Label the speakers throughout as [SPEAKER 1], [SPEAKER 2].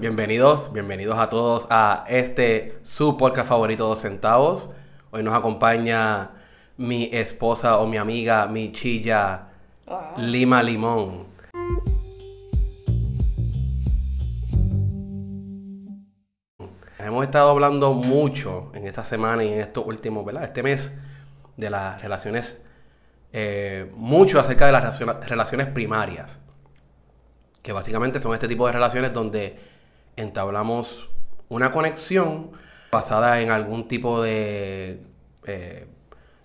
[SPEAKER 1] Bienvenidos, bienvenidos a todos a este su podcast favorito Dos Centavos. Hoy nos acompaña mi esposa o mi amiga, mi chilla Lima Limón. Hemos estado hablando mucho en esta semana y en estos últimos, ¿verdad? Este mes de las relaciones, eh, mucho acerca de las relaciones primarias, que básicamente son este tipo de relaciones donde entablamos una conexión basada en algún tipo de, eh,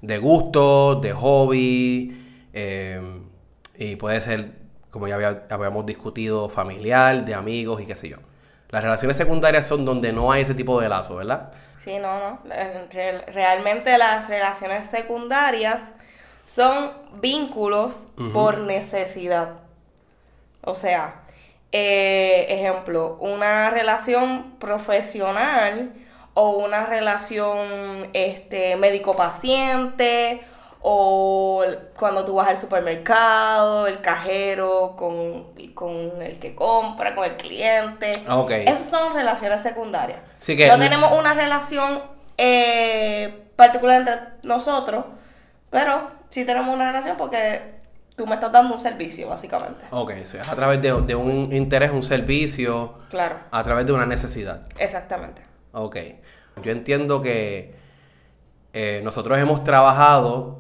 [SPEAKER 1] de gusto, de hobby, eh, y puede ser, como ya había- habíamos discutido, familiar, de amigos y qué sé yo. Las relaciones secundarias son donde no hay ese tipo de lazo, ¿verdad?
[SPEAKER 2] Sí, no, no. Re- Realmente las relaciones secundarias son vínculos por necesidad. O sea, eh, ejemplo, una relación profesional o una relación este, médico-paciente o cuando tú vas al supermercado, el cajero con, con el que compra, con el cliente.
[SPEAKER 1] Ah, ok.
[SPEAKER 2] Esas son relaciones secundarias.
[SPEAKER 1] Sí que-
[SPEAKER 2] no tenemos una relación eh, particular entre nosotros, pero sí tenemos una relación porque tú me estás dando un servicio, básicamente.
[SPEAKER 1] Ok, eso es a través de, de un interés, un servicio,
[SPEAKER 2] Claro,
[SPEAKER 1] a través de una necesidad.
[SPEAKER 2] exactamente.
[SPEAKER 1] Ok. Yo entiendo que eh, nosotros hemos trabajado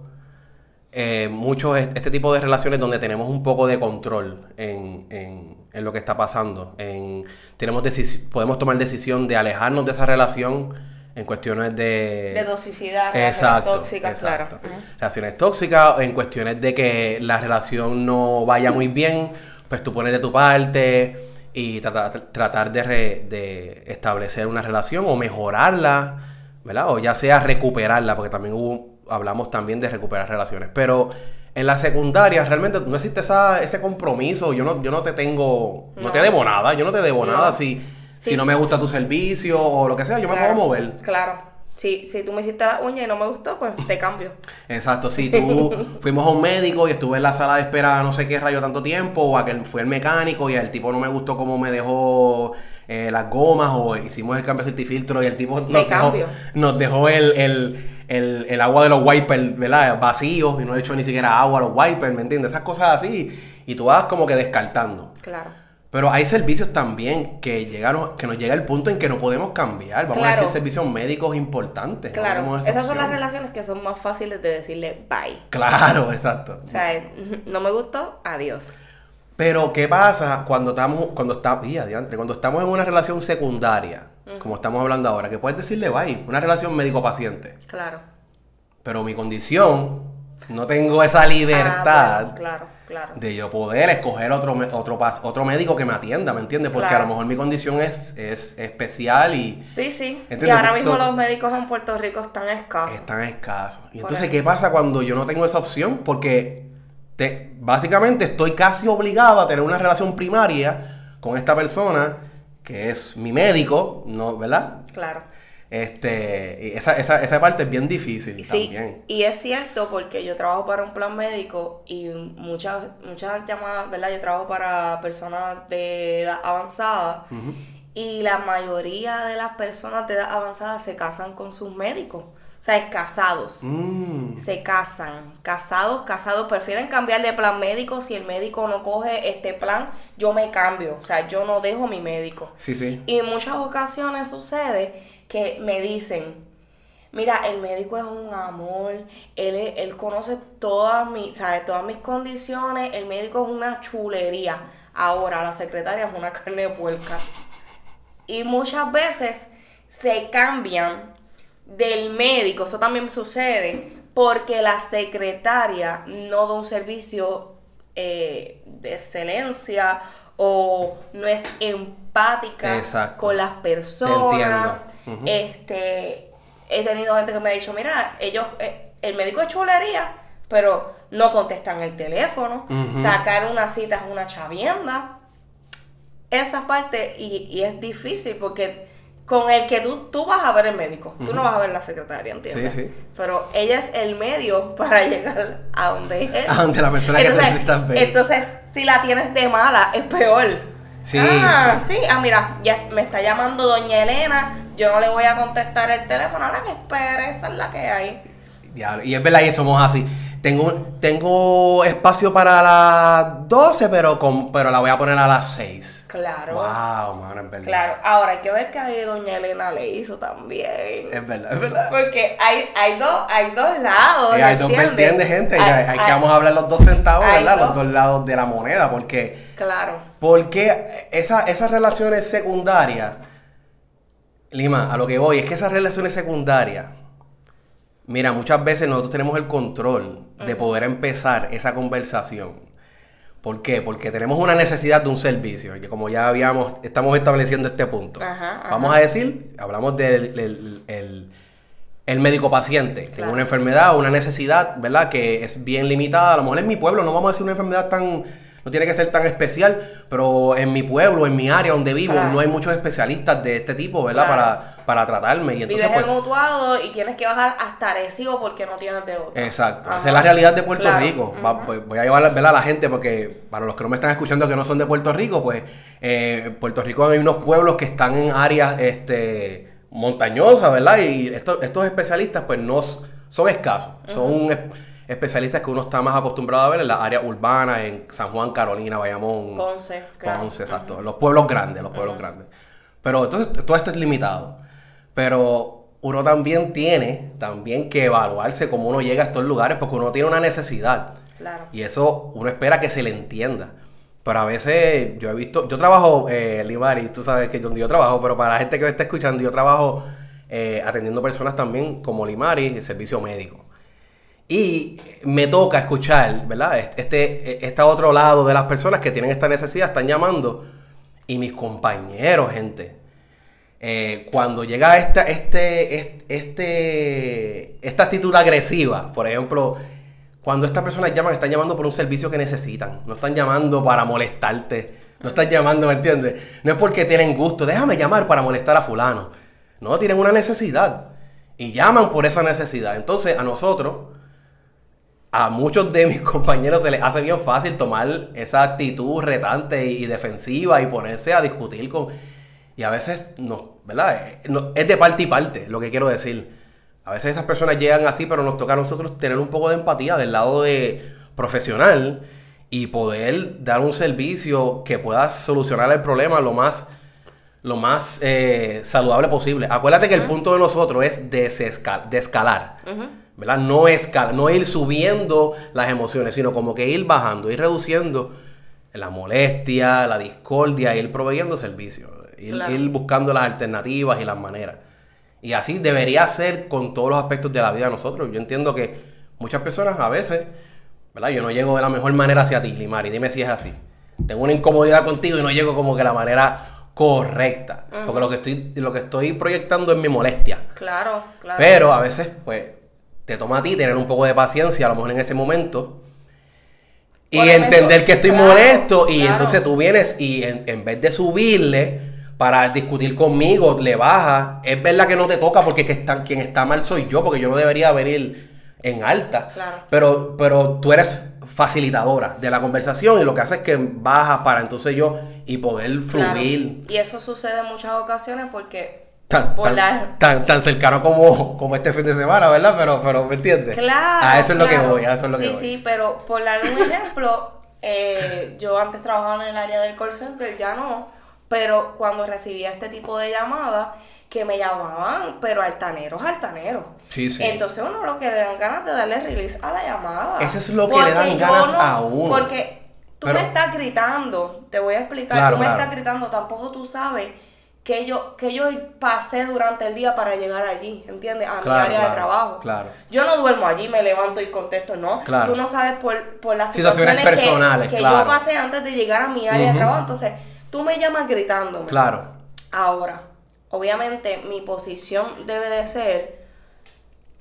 [SPEAKER 1] eh, mucho est- este tipo de relaciones donde tenemos un poco de control en, en- en lo que está pasando. En, tenemos podemos tomar decisión de alejarnos de esa relación en cuestiones de...
[SPEAKER 2] De toxicidad, relaciones
[SPEAKER 1] Exacto,
[SPEAKER 2] tóxicas,
[SPEAKER 1] exacto.
[SPEAKER 2] claro.
[SPEAKER 1] Relaciones tóxicas, en cuestiones de que la relación no vaya muy bien, pues tú pones de tu parte y tratar, tratar de, re- de establecer una relación o mejorarla, ¿verdad? O ya sea recuperarla, porque también hubo, hablamos también de recuperar relaciones. Pero en la secundaria realmente no existe esa, ese compromiso. Yo no, yo no te tengo, no,
[SPEAKER 2] No.
[SPEAKER 1] te debo nada, yo no te debo
[SPEAKER 2] No.
[SPEAKER 1] nada si, si
[SPEAKER 2] Sí.
[SPEAKER 1] no me gusta tu servicio o lo que sea, yo me puedo mover.
[SPEAKER 2] Claro. Si, si tú me hiciste la uña y no me gustó, pues te cambio.
[SPEAKER 1] Exacto, si tú fuimos a un médico y estuve en la sala de espera no sé qué rayo tanto tiempo, o a que fue el mecánico y el tipo no me gustó cómo me dejó eh, las gomas, o hicimos el cambio de filtro y el tipo nos dejó, nos dejó el, el, el, el agua de los wipers, ¿verdad? Vacíos y no he hecho ni siquiera agua a los wipers, ¿me entiendes? Esas cosas así. Y tú vas como que descartando.
[SPEAKER 2] Claro.
[SPEAKER 1] Pero hay servicios también que llegan, que nos llega el punto en que no podemos cambiar. Vamos a decir servicios médicos importantes.
[SPEAKER 2] Claro. Esas son las relaciones que son más fáciles de decirle bye.
[SPEAKER 1] Claro, exacto.
[SPEAKER 2] O sea, no me gustó, adiós.
[SPEAKER 1] Pero, ¿qué pasa cuando estamos, cuando estamos, cuando estamos en una relación secundaria, como estamos hablando ahora, que puedes decirle bye, una relación médico-paciente,
[SPEAKER 2] Claro.
[SPEAKER 1] pero mi condición, no tengo esa
[SPEAKER 2] Ah,
[SPEAKER 1] libertad
[SPEAKER 2] bueno, claro, claro.
[SPEAKER 1] de yo poder escoger otro, otro, otro médico que me atienda, ¿me entiendes? Porque
[SPEAKER 2] Claro.
[SPEAKER 1] a lo mejor mi condición es, es especial y
[SPEAKER 2] Sí, sí. Y ahora
[SPEAKER 1] Entonces,
[SPEAKER 2] mismo los médicos en Puerto Rico están escasos.
[SPEAKER 1] es tan escaso. Y
[SPEAKER 2] Por
[SPEAKER 1] entonces,
[SPEAKER 2] eso.
[SPEAKER 1] ¿qué pasa cuando yo no tengo esa opción? Porque te, básicamente estoy casi obligado a tener una relación primaria con esta persona que es mi médico, ¿no? ¿verdad?
[SPEAKER 2] Claro.
[SPEAKER 1] Este, y esa, esa, esa parte es bien difícil
[SPEAKER 2] Sí,
[SPEAKER 1] también.
[SPEAKER 2] y es cierto porque yo trabajo para un plan médico y muchas, muchas llamadas, ¿verdad? Yo trabajo para personas de edad avanzada y la mayoría de las personas de edad avanzada se casan con sus médicos. O sea, es casados.
[SPEAKER 1] Mm,
[SPEAKER 2] Se casan, casados, casados, prefieren cambiar de plan médico. Si el médico no coge este plan, yo me cambio. O sea, yo no dejo mi médico.
[SPEAKER 1] sí, sí.
[SPEAKER 2] Y en muchas ocasiones sucede que me dicen, mira, el médico es un amor, él, él conoce todas mis, ¿sabes? todas mis condiciones, el médico es una chulería. Ahora la secretaria es una carne de puerca. Y muchas veces se cambian del médico, eso también sucede, porque la secretaria no da un servicio eh, de excelencia o no es empática
[SPEAKER 1] Exacto.
[SPEAKER 2] con las personas. Este, he tenido gente que me ha dicho, mira, ellos, eh, el médico es chulería, pero no contestan el teléfono, sacar una cita es una chavienda. Esa parte, y, y es difícil porque con el que tú, tú vas a ver el médico, tú no vas a ver la secretaria, ¿entiendes?
[SPEAKER 1] Sí, sí.
[SPEAKER 2] Pero ella es el medio para llegar a donde es él.
[SPEAKER 1] A donde la persona que
[SPEAKER 2] entonces,
[SPEAKER 1] necesitas ver.
[SPEAKER 2] entonces, si la tienes de mala, es peor.
[SPEAKER 1] Sí,
[SPEAKER 2] ah, sí. Ah, mira, ya me está llamando doña Elena. Yo no le voy a contestar el teléfono. Ahora que espere, esa es la que hay.
[SPEAKER 1] Diablo, Y es verdad, y somos así. Tengo, tengo espacio para las 12, pero, con, pero la voy a poner a las 6.
[SPEAKER 2] Claro.
[SPEAKER 1] Wow, mano, es verdad.
[SPEAKER 2] Claro, ahora hay que ver que ahí doña Elena le hizo también.
[SPEAKER 1] Es verdad, es verdad.
[SPEAKER 2] Porque hay, hay, dos, hay dos lados.
[SPEAKER 1] Y hay dos
[SPEAKER 2] ¿entiendes?
[SPEAKER 1] vertientes, gente.
[SPEAKER 2] Hay-
[SPEAKER 1] que vamos a hablar los dos centavos, ¿verdad?
[SPEAKER 2] dos.
[SPEAKER 1] Los dos lados de la moneda. Porque,
[SPEAKER 2] Claro.
[SPEAKER 1] porque esa- esas relaciones secundarias, Lima, a lo que voy, es que esas relaciones secundarias, mira, muchas veces nosotros tenemos el control de poder empezar esa conversación. ¿Por qué? Porque tenemos una necesidad de un servicio, que como ya habíamos, estamos estableciendo este punto.
[SPEAKER 2] Ajá, ajá.
[SPEAKER 1] Vamos a decir, hablamos del el, el- el médico paciente, tiene
[SPEAKER 2] Claro.
[SPEAKER 1] una enfermedad, una necesidad, ¿verdad? Que es bien limitada. A lo mejor en mi pueblo, no vamos a decir una enfermedad tan, no tiene que ser tan especial, pero en mi pueblo, en mi área donde vivo,
[SPEAKER 2] Claro.
[SPEAKER 1] no hay muchos especialistas de este tipo, ¿verdad?
[SPEAKER 2] Claro.
[SPEAKER 1] Para, para tratarme. Y entonces,
[SPEAKER 2] Vives
[SPEAKER 1] pues,
[SPEAKER 2] en Utuado y tienes que bajar hasta Arecibo porque no tienes de otro.
[SPEAKER 1] Exacto,
[SPEAKER 2] Ajá.
[SPEAKER 1] esa es la realidad de Puerto
[SPEAKER 2] Claro,
[SPEAKER 1] Rico. Va-
[SPEAKER 2] ujú.
[SPEAKER 1] voy- a llevar ¿verdad? a la gente porque para los que no me están escuchando que no son de Puerto Rico, pues eh, en Puerto Rico hay unos pueblos que están en áreas este, montañosas, ¿verdad? Y estos, estos especialistas pues no son escasos, son especialistas que uno está más acostumbrado a ver en las áreas urbanas, en San Juan, Carolina, Bayamón,
[SPEAKER 2] Ponce, claro.
[SPEAKER 1] Ponce, exacto. Los pueblos grandes, los pueblos grandes. Pero entonces todo esto es limitado. Pero uno también tiene también que evaluarse cómo uno llega a estos lugares porque uno tiene una necesidad.
[SPEAKER 2] Claro.
[SPEAKER 1] Y eso uno espera que se le entienda. Pero a veces yo he visto, yo trabajo, eh, Limari, tú sabes que donde yo trabajo, pero para la gente que me está escuchando, yo trabajo eh, atendiendo personas también como Limari, el servicio médico. Y me toca escuchar, ¿verdad? Este, este otro lado de las personas que tienen esta necesidad están llamando. Y mis compañeros, gente, eh, cuando llega esta, este, este, esta actitud agresiva, por ejemplo, cuando estas personas llaman, están llamando por un servicio que necesitan. No están llamando para molestarte. No están llamando, ¿me entiendes? No es porque tienen gusto. Déjame llamar para molestar a fulano. No, tienen una necesidad. Y llaman por esa necesidad. Entonces, a nosotros, a muchos de mis compañeros se les hace bien fácil tomar esa actitud retante y, defensiva y ponerse a discutir con... Y a veces, no, ¿verdad? Eh, no- es de parte y parte, lo que quiero decir. A veces esas personas llegan así, pero nos toca a nosotros tener un poco de empatía del lado de profesional y poder dar un servicio que pueda solucionar el problema lo más, lo más eh, saludable posible. Acuérdate que el punto de nosotros es desescal- descalar.
[SPEAKER 2] Ujú.
[SPEAKER 1] ¿Verdad? No escalar, no ir subiendo las emociones, sino como que ir bajando, ir reduciendo la molestia, la discordia, ir proveyendo servicios, ir,
[SPEAKER 2] Claro.
[SPEAKER 1] ir buscando las alternativas y las maneras. Y así debería ser con todos los aspectos de la vida de nosotros. Yo entiendo que muchas personas a veces, ¿verdad? Yo no llego de la mejor manera hacia ti, Limari, dime si es así. Tengo una incomodidad contigo y no llego como que de la manera correcta. Porque lo que, estoy, lo que estoy proyectando es mi molestia.
[SPEAKER 2] Claro, claro.
[SPEAKER 1] Pero a veces, pues, te toma a ti tener un poco de paciencia, a lo mejor en ese momento. Y entender
[SPEAKER 2] eso-
[SPEAKER 1] que estoy
[SPEAKER 2] claro,
[SPEAKER 1] molesto. Y
[SPEAKER 2] claro.
[SPEAKER 1] entonces tú vienes y en, en vez de subirle para discutir conmigo, le bajas. Es verdad que no te toca porque que está- quien está mal soy yo, porque yo no debería venir en alta.
[SPEAKER 2] Claro.
[SPEAKER 1] Pero, pero tú eres facilitadora de la conversación y lo que haces es que bajas para entonces yo y poder
[SPEAKER 2] Claro.
[SPEAKER 1] fluir.
[SPEAKER 2] Y eso sucede en muchas ocasiones porque
[SPEAKER 1] Tan, tan, tan, tan cercano como, como este fin de semana, ¿verdad? Pero, pero ¿me entiendes?
[SPEAKER 2] Claro.
[SPEAKER 1] A eso es lo que voy, a eso es lo
[SPEAKER 2] sí,
[SPEAKER 1] que voy.
[SPEAKER 2] Sí, pero por dar un ejemplo, eh, yo antes trabajaba en el área del call center, ya no, pero cuando recibía este tipo de llamadas, que me llamaban, pero altaneros, altaneros.
[SPEAKER 1] Sí, sí.
[SPEAKER 2] Entonces uno lo que le dan ganas de darle release a la llamada.
[SPEAKER 1] Eso es lo que
[SPEAKER 2] Porque
[SPEAKER 1] le dan ganas a uno.
[SPEAKER 2] Porque tú
[SPEAKER 1] Pero-
[SPEAKER 2] me estás gritando, te voy a explicar,
[SPEAKER 1] Claro,
[SPEAKER 2] tú me
[SPEAKER 1] claro.
[SPEAKER 2] estás gritando, tampoco tú sabes que yo, que yo pasé durante el día para llegar allí, ¿entiendes? A mi área
[SPEAKER 1] claro,
[SPEAKER 2] de trabajo.
[SPEAKER 1] claro.
[SPEAKER 2] Yo no duermo allí, me levanto y contesto, no.
[SPEAKER 1] Claro.
[SPEAKER 2] Tú no sabes por, por las
[SPEAKER 1] Situaciones
[SPEAKER 2] situaciones, que-
[SPEAKER 1] personales,
[SPEAKER 2] que,
[SPEAKER 1] claro.
[SPEAKER 2] yo pasé antes de llegar a mi área de trabajo. Entonces, tú me llamas gritándome.
[SPEAKER 1] Claro.
[SPEAKER 2] Ahora, obviamente mi posición debe de ser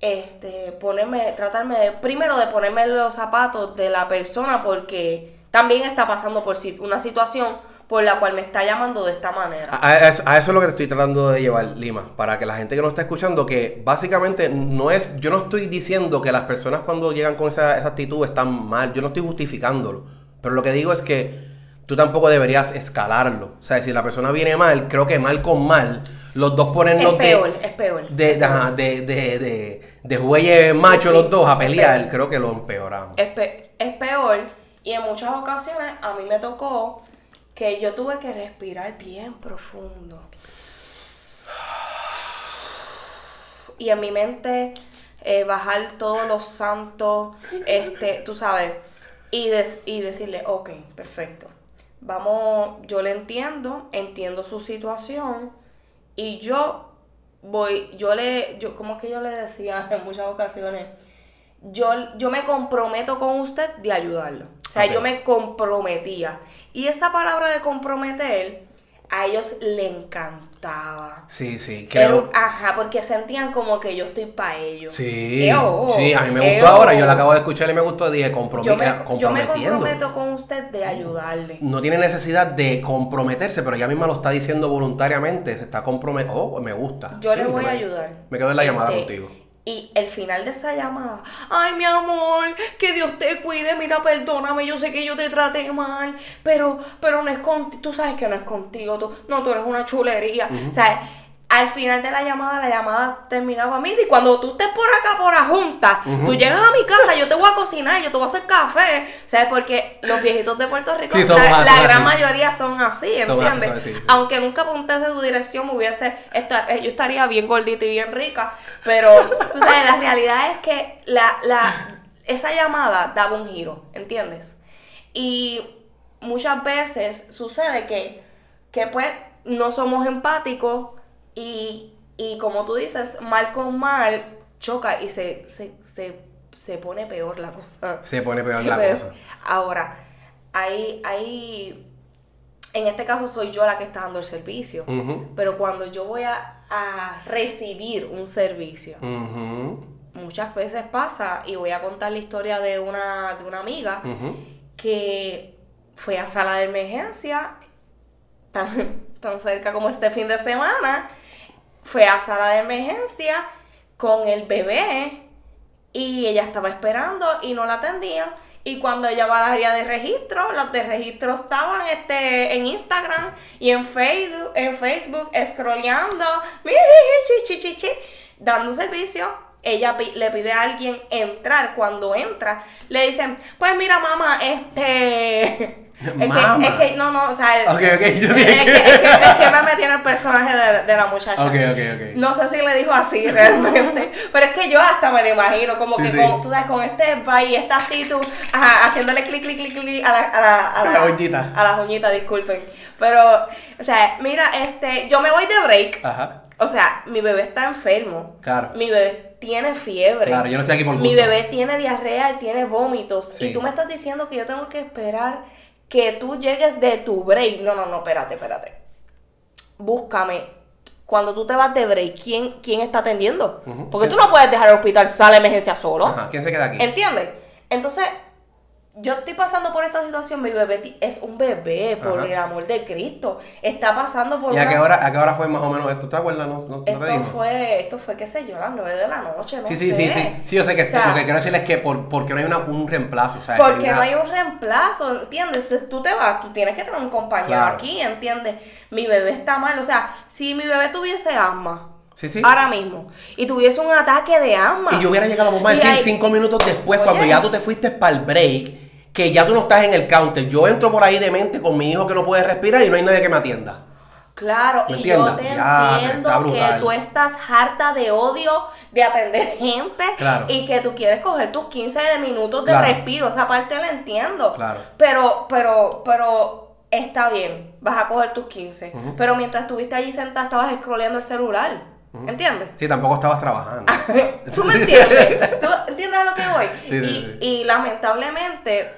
[SPEAKER 2] este ponerme, tratarme de, primero de ponerme los zapatos de la persona porque también está pasando por si- una situación por la cual me está llamando de esta manera.
[SPEAKER 1] A, a eso, a eso es lo que estoy tratando de llevar, Lima, para que la gente que nos está escuchando, que básicamente no es, yo no estoy diciendo que las personas cuando llegan con esa, esa actitud están mal, yo no estoy justificándolo, pero lo que digo es que tú tampoco deberías escalarlo. O sea, si la persona viene mal, creo que mal con mal, los dos
[SPEAKER 2] Es peor, es peor.
[SPEAKER 1] de, de, ajá, de, de, de, de jueyes machos
[SPEAKER 2] sí,
[SPEAKER 1] los dos a
[SPEAKER 2] es
[SPEAKER 1] pelear,
[SPEAKER 2] peor.
[SPEAKER 1] creo que lo empeoramos.
[SPEAKER 2] es, pe- es peor y en muchas ocasiones a mí me tocó que yo tuve que respirar bien profundo. Y en mi mente eh, bajar todos los santos, este, tú sabes, y, des- y decirle, ok, perfecto. Vamos, yo le entiendo, entiendo su situación y yo voy, yo le, yo, como que yo le decía en muchas ocasiones, yo, yo me comprometo con usted de ayudarlo. O sea, yo me comprometía. Y esa palabra de comprometer, a ellos le encantaba.
[SPEAKER 1] Sí, sí, creo.
[SPEAKER 2] un- ajá, porque sentían como que yo estoy para ellos.
[SPEAKER 1] Sí,
[SPEAKER 2] Eo,
[SPEAKER 1] sí, a mí me gustó
[SPEAKER 2] eo.
[SPEAKER 1] ahora, yo la acabo de escuchar y me gustó, dije compromi-
[SPEAKER 2] Yo me,
[SPEAKER 1] eh,
[SPEAKER 2] yo me
[SPEAKER 1] comprometiendo.
[SPEAKER 2] comprometo con usted de ayudarle.
[SPEAKER 1] No tiene necesidad de comprometerse, pero ella misma lo está diciendo voluntariamente, se está comprometiendo. Oh, me gusta.
[SPEAKER 2] Yo le
[SPEAKER 1] Sí,
[SPEAKER 2] voy
[SPEAKER 1] me-
[SPEAKER 2] a ayudar.
[SPEAKER 1] Me quedo en la llamada
[SPEAKER 2] Este,
[SPEAKER 1] contigo.
[SPEAKER 2] Y el final de esa llamada, ay mi amor, que Dios te cuide, mira, perdóname, yo sé que yo te traté mal, pero, pero no es contigo, tú sabes que no es contigo, tú, no, tú eres una chulería. Sea, al final de la llamada, la llamada terminaba, mira, y cuando tú estés por acá, por la junta, tú llegas a mi casa, yo te voy a cocinar, yo te voy a hacer café, ¿sabes? Porque los viejitos de Puerto Rico,
[SPEAKER 1] Sí,
[SPEAKER 2] la,
[SPEAKER 1] más-
[SPEAKER 2] la
[SPEAKER 1] son
[SPEAKER 2] gran
[SPEAKER 1] así.
[SPEAKER 2] mayoría son así, ¿entiendes?
[SPEAKER 1] sí.
[SPEAKER 2] Aunque nunca apuntase tu dirección, me hubiese, esta- eh, yo estaría bien gordita y bien rica, pero tú sabes, la realidad es que la, la, esa llamada daba un giro, ¿entiendes? Y muchas veces sucede que, que pues no somos empáticos y, y como tú dices, mal con mal choca y se, se, se, se pone peor la cosa.
[SPEAKER 1] Se pone peor la cosa.
[SPEAKER 2] Ahora, hay, hay, en este caso soy yo la que está dando el servicio, pero cuando yo voy a, a recibir un servicio, muchas veces pasa, y voy a contar la historia de una, de una amiga que fue a sala de emergencia, tan, tan cerca como este fin de semana, fue a sala de emergencia con el bebé y ella estaba esperando y no la atendían. Y cuando ella va al área de registro, las de registro estaban este, en Instagram y en Facebook, en Facebook scrolleando, dando servicio. Ella le pide a alguien entrar. Cuando entra, le dicen, pues mira, mamá, este... Es que, es que, no, no, o sea,
[SPEAKER 1] Ok, ok, yo
[SPEAKER 2] es,
[SPEAKER 1] dije
[SPEAKER 2] que, es, que, es que me metí en el personaje de, de la muchacha.
[SPEAKER 1] Ok, ok, ok.
[SPEAKER 2] No sé si le dijo así realmente, pero es que yo hasta me lo imagino, como
[SPEAKER 1] Sí,
[SPEAKER 2] que
[SPEAKER 1] sí.
[SPEAKER 2] con, tú sabes, con este va y esta actitud, ajá, haciéndole clic, clic, clic, clic a la, a la, a
[SPEAKER 1] A la uñita.
[SPEAKER 2] A las uñitas, disculpen. Pero, o sea, mira, este, yo me voy de break.
[SPEAKER 1] Ajá.
[SPEAKER 2] O sea, mi bebé está enfermo.
[SPEAKER 1] Claro.
[SPEAKER 2] Mi bebé tiene fiebre.
[SPEAKER 1] Claro, yo no estoy aquí por
[SPEAKER 2] Mi bebé tiene diarrea y tiene vómitos.
[SPEAKER 1] Sí.
[SPEAKER 2] Y tú me estás diciendo que yo tengo que esperar que tú llegues de tu break. No, no, no, espérate, espérate. Búscame. Cuando tú te vas de break, ¿quién, quién está atendiendo? Porque tú no puedes dejar el hospital sala de emergencia solo.
[SPEAKER 1] Ajá. ¿Quién se queda aquí?
[SPEAKER 2] ¿Entiendes? Entonces, yo estoy pasando por esta situación, mi bebé es un bebé, por
[SPEAKER 1] Ajá.
[SPEAKER 2] el amor de Cristo. Está pasando por
[SPEAKER 1] ¿Y a
[SPEAKER 2] una-
[SPEAKER 1] qué, hora, a qué hora fue más o menos esto? ¿Te acuerdas? ¿No, no, no te
[SPEAKER 2] Esto
[SPEAKER 1] digo?
[SPEAKER 2] fue, esto fue, qué sé yo, a las 9 de la noche, no
[SPEAKER 1] Sí, sí,
[SPEAKER 2] sé.
[SPEAKER 1] sí, sí. Sí, yo sé que
[SPEAKER 2] O sea,
[SPEAKER 1] lo que quiero decir es que por, porque no hay una, un reemplazo. O sea, que
[SPEAKER 2] Porque
[SPEAKER 1] una-
[SPEAKER 2] no hay un reemplazo, ¿entiendes? Tú te vas, tú tienes que tener un compañero
[SPEAKER 1] Claro.
[SPEAKER 2] aquí, ¿entiendes? Mi bebé está mal, o sea, si mi bebé tuviese asma,
[SPEAKER 1] Sí, sí.
[SPEAKER 2] ahora mismo, y tuviese un ataque de asma.
[SPEAKER 1] Y yo hubiera llegado a mamá a decir
[SPEAKER 2] ahí-
[SPEAKER 1] cinco minutos después,
[SPEAKER 2] Oye.
[SPEAKER 1] cuando ya tú te fuiste para el break, que ya tú no estás en el counter. Yo entro por ahí de mente con mi hijo que no puede respirar y no hay nadie que me atienda.
[SPEAKER 2] Claro,
[SPEAKER 1] ¿Me
[SPEAKER 2] y yo te
[SPEAKER 1] Ya,
[SPEAKER 2] entiendo que tú estás harta de odio de atender gente
[SPEAKER 1] Claro.
[SPEAKER 2] y que tú quieres coger tus 15 de minutos de
[SPEAKER 1] Claro.
[SPEAKER 2] respiro, esa parte la entiendo.
[SPEAKER 1] Claro.
[SPEAKER 2] Pero, pero, pero está bien, vas a coger tus 15. Pero mientras estuviste allí sentada estabas scrolleando el celular. ¿Entiendes?
[SPEAKER 1] Sí, tampoco estabas trabajando.
[SPEAKER 2] ¿Tú me entiendes? ¿Tú entiendes a lo que voy?
[SPEAKER 1] Sí, sí,
[SPEAKER 2] y,
[SPEAKER 1] sí.
[SPEAKER 2] y lamentablemente,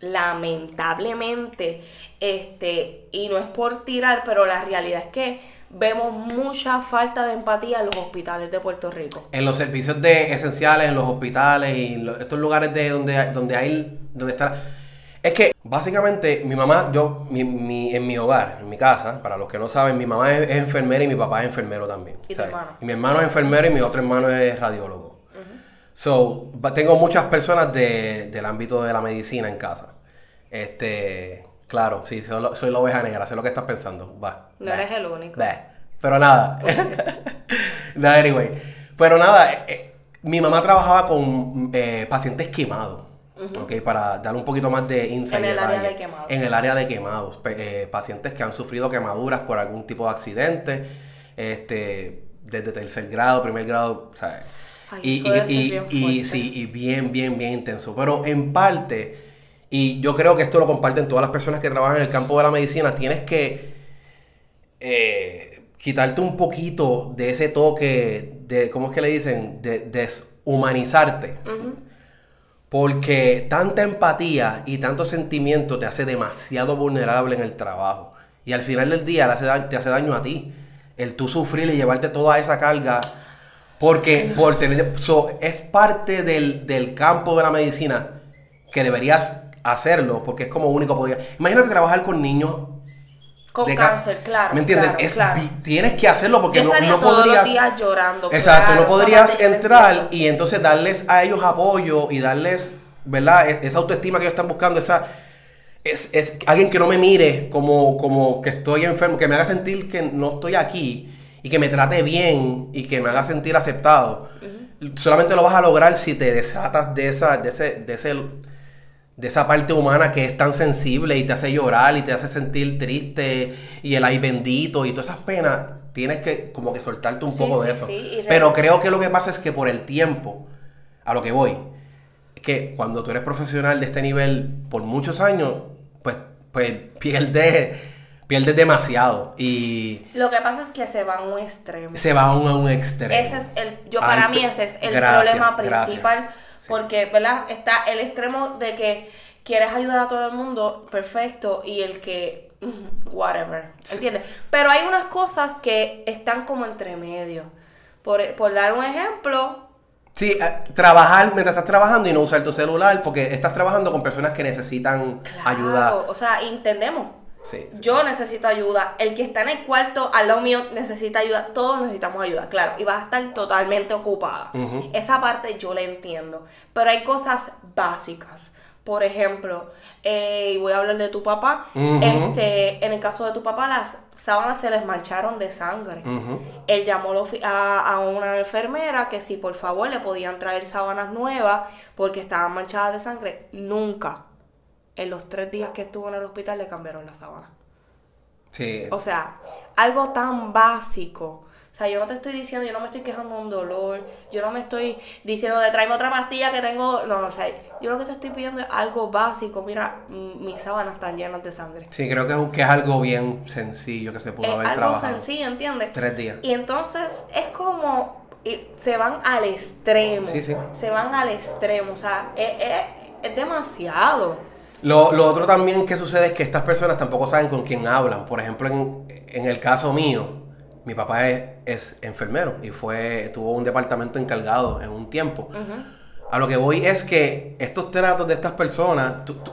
[SPEAKER 2] lamentablemente, este, y no es por tirar, pero la realidad es que vemos mucha falta de empatía en los hospitales de Puerto Rico.
[SPEAKER 1] En los servicios de esenciales, en los hospitales y estos lugares de donde hay, donde hay, donde está. Es que básicamente mi mamá, yo, mi, mi- en mi hogar, en mi casa, para los que no saben, mi mamá es, es enfermera y mi papá es enfermero también.
[SPEAKER 2] ¿Y tu hermano?
[SPEAKER 1] Y mi hermano es enfermero y mi otro hermano es radiólogo. So, tengo muchas personas de- del ámbito de la medicina en casa. Este, Claro, sí, soy, lo- soy la oveja negra, sé lo que estás pensando. Va.
[SPEAKER 2] No eres el único.
[SPEAKER 1] Bah. Pero nada. nada, anyway. Pero nada, eh, eh, mi mamá trabajaba con eh, pacientes quemados. ok, para dar un poquito más de insight.
[SPEAKER 2] En el área de quemados.
[SPEAKER 1] En el área de quemados. Eh, pacientes que han sufrido quemaduras por algún tipo de accidente. Este, desde tercer grado, primer grado. sea,
[SPEAKER 2] Ay,
[SPEAKER 1] y,
[SPEAKER 2] eso
[SPEAKER 1] y-
[SPEAKER 2] bien
[SPEAKER 1] y- sí, y bien, bien, bien intenso. Pero en parte, y yo creo que esto lo comparten todas las personas que trabajan en el campo de la medicina, tienes que eh, quitarte un poquito de ese toque de, ¿cómo es que le dicen? De deshumanizarte. Porque tanta empatía y tanto sentimiento te hace demasiado vulnerable en el trabajo. Y al final del día te hace daño a ti. El tú sufrir y llevarte toda esa carga. Porque por tener, so, es parte del, del campo de la medicina que deberías hacerlo porque es como único podía. Imagínate trabajar con niños
[SPEAKER 2] Con cáncer, claro.
[SPEAKER 1] ¿Me entiendes?
[SPEAKER 2] claro,
[SPEAKER 1] Es
[SPEAKER 2] claro.
[SPEAKER 1] vi- tienes que hacerlo porque
[SPEAKER 2] Yo
[SPEAKER 1] no, no
[SPEAKER 2] todos
[SPEAKER 1] podrías.
[SPEAKER 2] los días llorando.
[SPEAKER 1] Exacto,
[SPEAKER 2] claro,
[SPEAKER 1] no podrías entrar y entonces darles a ellos apoyo y darles, ¿verdad? Es- Esa autoestima que ellos están buscando, esa es, es alguien que no me mire como, como que estoy enfermo, que me haga sentir que no estoy aquí y que me trate bien y que me haga sentir aceptado. Solamente lo vas a lograr si te desatas de esa, de ese, de ese, de esa parte humana que es tan sensible y te hace llorar y te hace sentir triste y el ay bendito y todas esas penas. Tienes que como que soltarte un
[SPEAKER 2] Sí,
[SPEAKER 1] poco de eso.
[SPEAKER 2] sí,
[SPEAKER 1] Pero creo que lo que pasa es que por el tiempo, a lo que voy, es que cuando tú eres profesional de este nivel por muchos años, pues, pues pierdes, pierdes demasiado y
[SPEAKER 2] Lo que pasa es que se va a un extremo.
[SPEAKER 1] se va a un, a un extremo.
[SPEAKER 2] Ese es el, yo para mí ese es el
[SPEAKER 1] gracias,
[SPEAKER 2] problema
[SPEAKER 1] gracias.
[SPEAKER 2] principal,
[SPEAKER 1] Sí.
[SPEAKER 2] porque, ¿verdad? Está el extremo de que quieres ayudar a todo el mundo, perfecto, y el que, whatever, ¿entiendes? Pero hay unas cosas que están como entre medio. Por, por dar un ejemplo,
[SPEAKER 1] Sí, eh, trabajar mientras estás trabajando y no usar tu celular porque estás trabajando con personas que necesitan
[SPEAKER 2] claro,
[SPEAKER 1] ayuda.
[SPEAKER 2] o sea, entendemos.
[SPEAKER 1] Sí, sí.
[SPEAKER 2] Yo necesito ayuda, el que está en el cuarto al lado mío necesita ayuda, todos necesitamos ayuda, claro, y vas a estar totalmente ocupada. Esa parte yo la entiendo, pero hay cosas básicas. Por ejemplo, eh, voy a hablar de tu papá, este, en el caso de tu papá las sábanas se les mancharon de sangre. Él llamó a, a una enfermera que si por favor le podían traer sábanas nuevas porque estaban manchadas de sangre. Nunca, en los tres días que estuvo en el hospital, le cambiaron las sábanas.
[SPEAKER 1] Sí.
[SPEAKER 2] O sea, algo tan básico. O sea, yo no te estoy diciendo, yo no me estoy quejando de un dolor, yo no me estoy diciendo de tráeme otra pastilla que tengo. No, o sea, yo lo que te estoy pidiendo es algo básico. Mira, mis sábanas están llenas de sangre.
[SPEAKER 1] Sí, creo que es, un- que es algo bien sencillo que se pudo
[SPEAKER 2] Es
[SPEAKER 1] haber
[SPEAKER 2] algo
[SPEAKER 1] trabajado.
[SPEAKER 2] sencillo, ¿entiendes?
[SPEAKER 1] Tres días.
[SPEAKER 2] Y entonces es como y se van al extremo.
[SPEAKER 1] Sí, sí.
[SPEAKER 2] Se van al extremo. O sea, es, es- es demasiado.
[SPEAKER 1] Lo, lo otro también que sucede es que estas personas tampoco saben con quién hablan. Por ejemplo, en, en el caso mío, mi papá es, es enfermero y fue tuvo un departamento encargado en un tiempo. A lo que voy es que estos tratos de estas personas, tú- tú-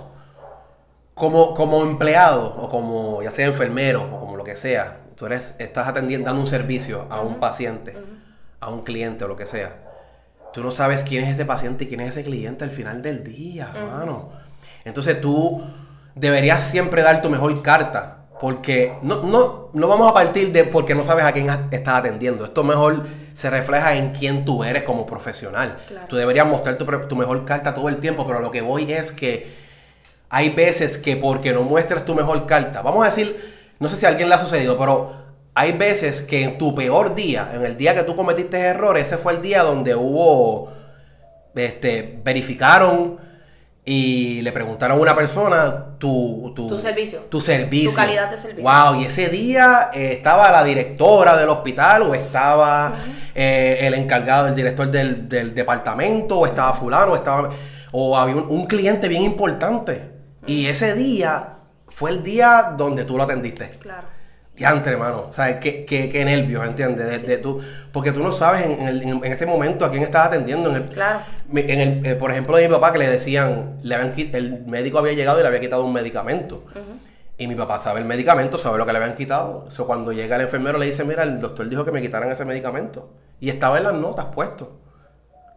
[SPEAKER 1] como, como empleado o como ya sea enfermero o como lo que sea, tú eres, estás atendiendo, dando un servicio a un paciente, a un cliente o lo que sea. Tú no sabes quién es ese paciente y quién es ese cliente al final del día, hermano. Entonces tú deberías siempre dar tu mejor carta. Porque no, no, no vamos a partir de porque no sabes a quién estás atendiendo. Esto mejor se refleja en quién tú eres como profesional.
[SPEAKER 2] Claro.
[SPEAKER 1] Tú deberías mostrar tu, tu mejor carta todo el tiempo, pero lo que voy es que hay veces que porque no muestras tu mejor carta, vamos a decir, no sé si a alguien le ha sucedido, pero hay veces que en tu peor día, en el día que tú cometiste errores, ese fue el día donde hubo, este, verificaron y le preguntaron a una persona tu, tu,
[SPEAKER 2] Tu servicio.
[SPEAKER 1] Tu servicio.
[SPEAKER 2] Tu calidad de servicio.
[SPEAKER 1] Wow, y ese día eh, estaba la directora del hospital o estaba eh, el encargado, el director del, del departamento o estaba fulano o estaba... O había un, un cliente bien importante. Y ese día fue el día donde tú lo atendiste.
[SPEAKER 2] Claro.
[SPEAKER 1] Diantre, hermano. O sea, qué, qué, qué nervios, ¿entiendes? De- de tú, porque tú no sabes en, en el- en ese momento a quién estás atendiendo. En el,
[SPEAKER 2] Claro.
[SPEAKER 1] En el, eh, por ejemplo, de mi papá que le decían, le habían, el médico había llegado y le había quitado un medicamento. Y mi papá sabe el medicamento, sabe lo que le habían quitado. Eso cuando llega el enfermero le dice, mira, el doctor dijo que me quitaran ese medicamento. Y estaba en las notas puesto.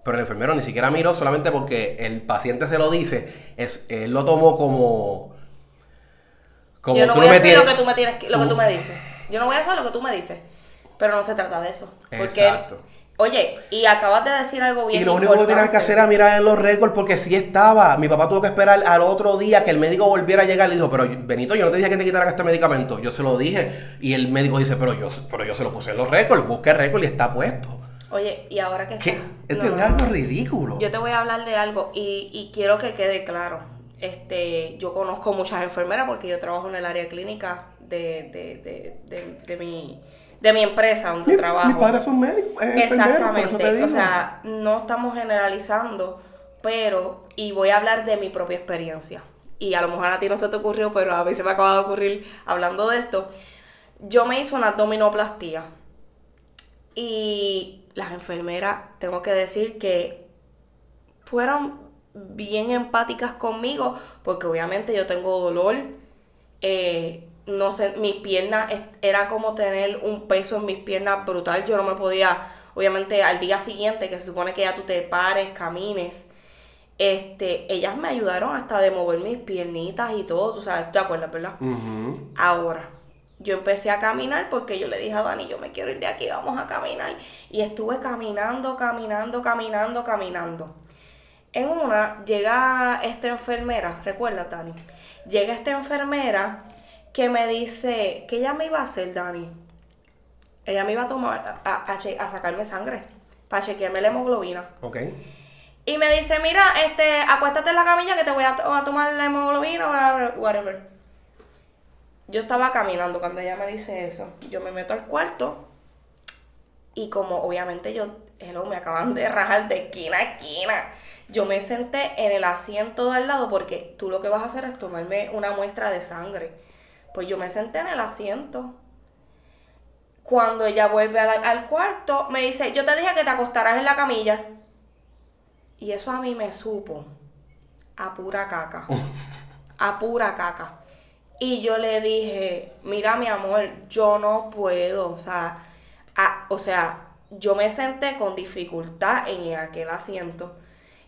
[SPEAKER 1] Pero el enfermero ni siquiera miró solamente porque el paciente se lo dice. Es, él lo tomó como Como
[SPEAKER 2] yo no
[SPEAKER 1] tú
[SPEAKER 2] voy
[SPEAKER 1] no
[SPEAKER 2] a
[SPEAKER 1] me
[SPEAKER 2] hacer lo que tú me tienes lo que
[SPEAKER 1] tú-
[SPEAKER 2] me dices. Yo no voy a hacer lo que tú me dices. Pero no se trata de eso. Porque,
[SPEAKER 1] Exacto.
[SPEAKER 2] Oye, y acabas de decir algo bien
[SPEAKER 1] Y lo único que tienes que hacer era mirar en los récords porque sí estaba. Mi papá tuvo que esperar al otro día que el médico volviera a llegar. Le dijo, pero Benito, yo no te dije que te quitaran este medicamento. Yo se lo dije. Y el médico dice, pero yo, pero yo se lo puse en los récords. Busqué el récord y está puesto.
[SPEAKER 2] Oye, y ahora que
[SPEAKER 1] ¿Qué?
[SPEAKER 2] está-
[SPEAKER 1] Esto
[SPEAKER 2] No,
[SPEAKER 1] es algo
[SPEAKER 2] no.
[SPEAKER 1] ridículo.
[SPEAKER 2] Yo te voy a hablar de algo y, y quiero que quede claro. Este, yo conozco muchas enfermeras porque yo trabajo en el área clínica de, de, de, de, de mi, de mi empresa donde
[SPEAKER 1] Mi-
[SPEAKER 2] trabajo.
[SPEAKER 1] Mis padres son médicos, eh, enfermeros, por eso te
[SPEAKER 2] Exactamente.
[SPEAKER 1] digo.
[SPEAKER 2] O sea, no estamos generalizando, pero, y voy a hablar de mi propia experiencia. Y a lo mejor a ti no se te ocurrió, pero a mí se me acaba de ocurrir hablando de esto. Yo me hice una abdominoplastía. Y las enfermeras, tengo que decir que fueron bien empáticas conmigo, porque obviamente yo tengo dolor. eh, no sé, mis piernas, era como tener un peso en mis piernas brutal. Yo no me podía, obviamente al día siguiente, que se supone que ya tú te pares, camines, este, ellas me ayudaron hasta de mover mis piernitas y todo, tú sabes, ¿te acuerdas, verdad? Ahora, yo empecé a caminar porque yo le dije a Dani, yo me quiero ir de aquí, vamos a caminar. Y estuve caminando, caminando, caminando, caminando. En una llega esta enfermera, ¿recuerdas, Dani? Llega esta enfermera que me dice, ¿qué ella me iba a hacer, Dani? Ella me iba a tomar, a, a sacarme sangre, para chequearme la hemoglobina.
[SPEAKER 1] Ok.
[SPEAKER 2] Y me dice, mira, este, acuéstate en la camilla que te voy a, to- a tomar la hemoglobina o whatever. Yo estaba caminando cuando ella me dice eso. Yo me meto al cuarto y como obviamente yo, hello, me acaban de rajar de esquina a esquina. Yo me senté en el asiento de al lado porque tú lo que vas a hacer es tomarme una muestra de sangre. Pues yo me senté en el asiento. Cuando ella vuelve al, al cuarto, me dice, yo te dije que te acostaras en la camilla. Y eso a mí me supo a pura caca. A pura caca. Y yo le dije, mira mi amor, yo no puedo. O sea, a- o sea, yo me senté con dificultad en aquel asiento.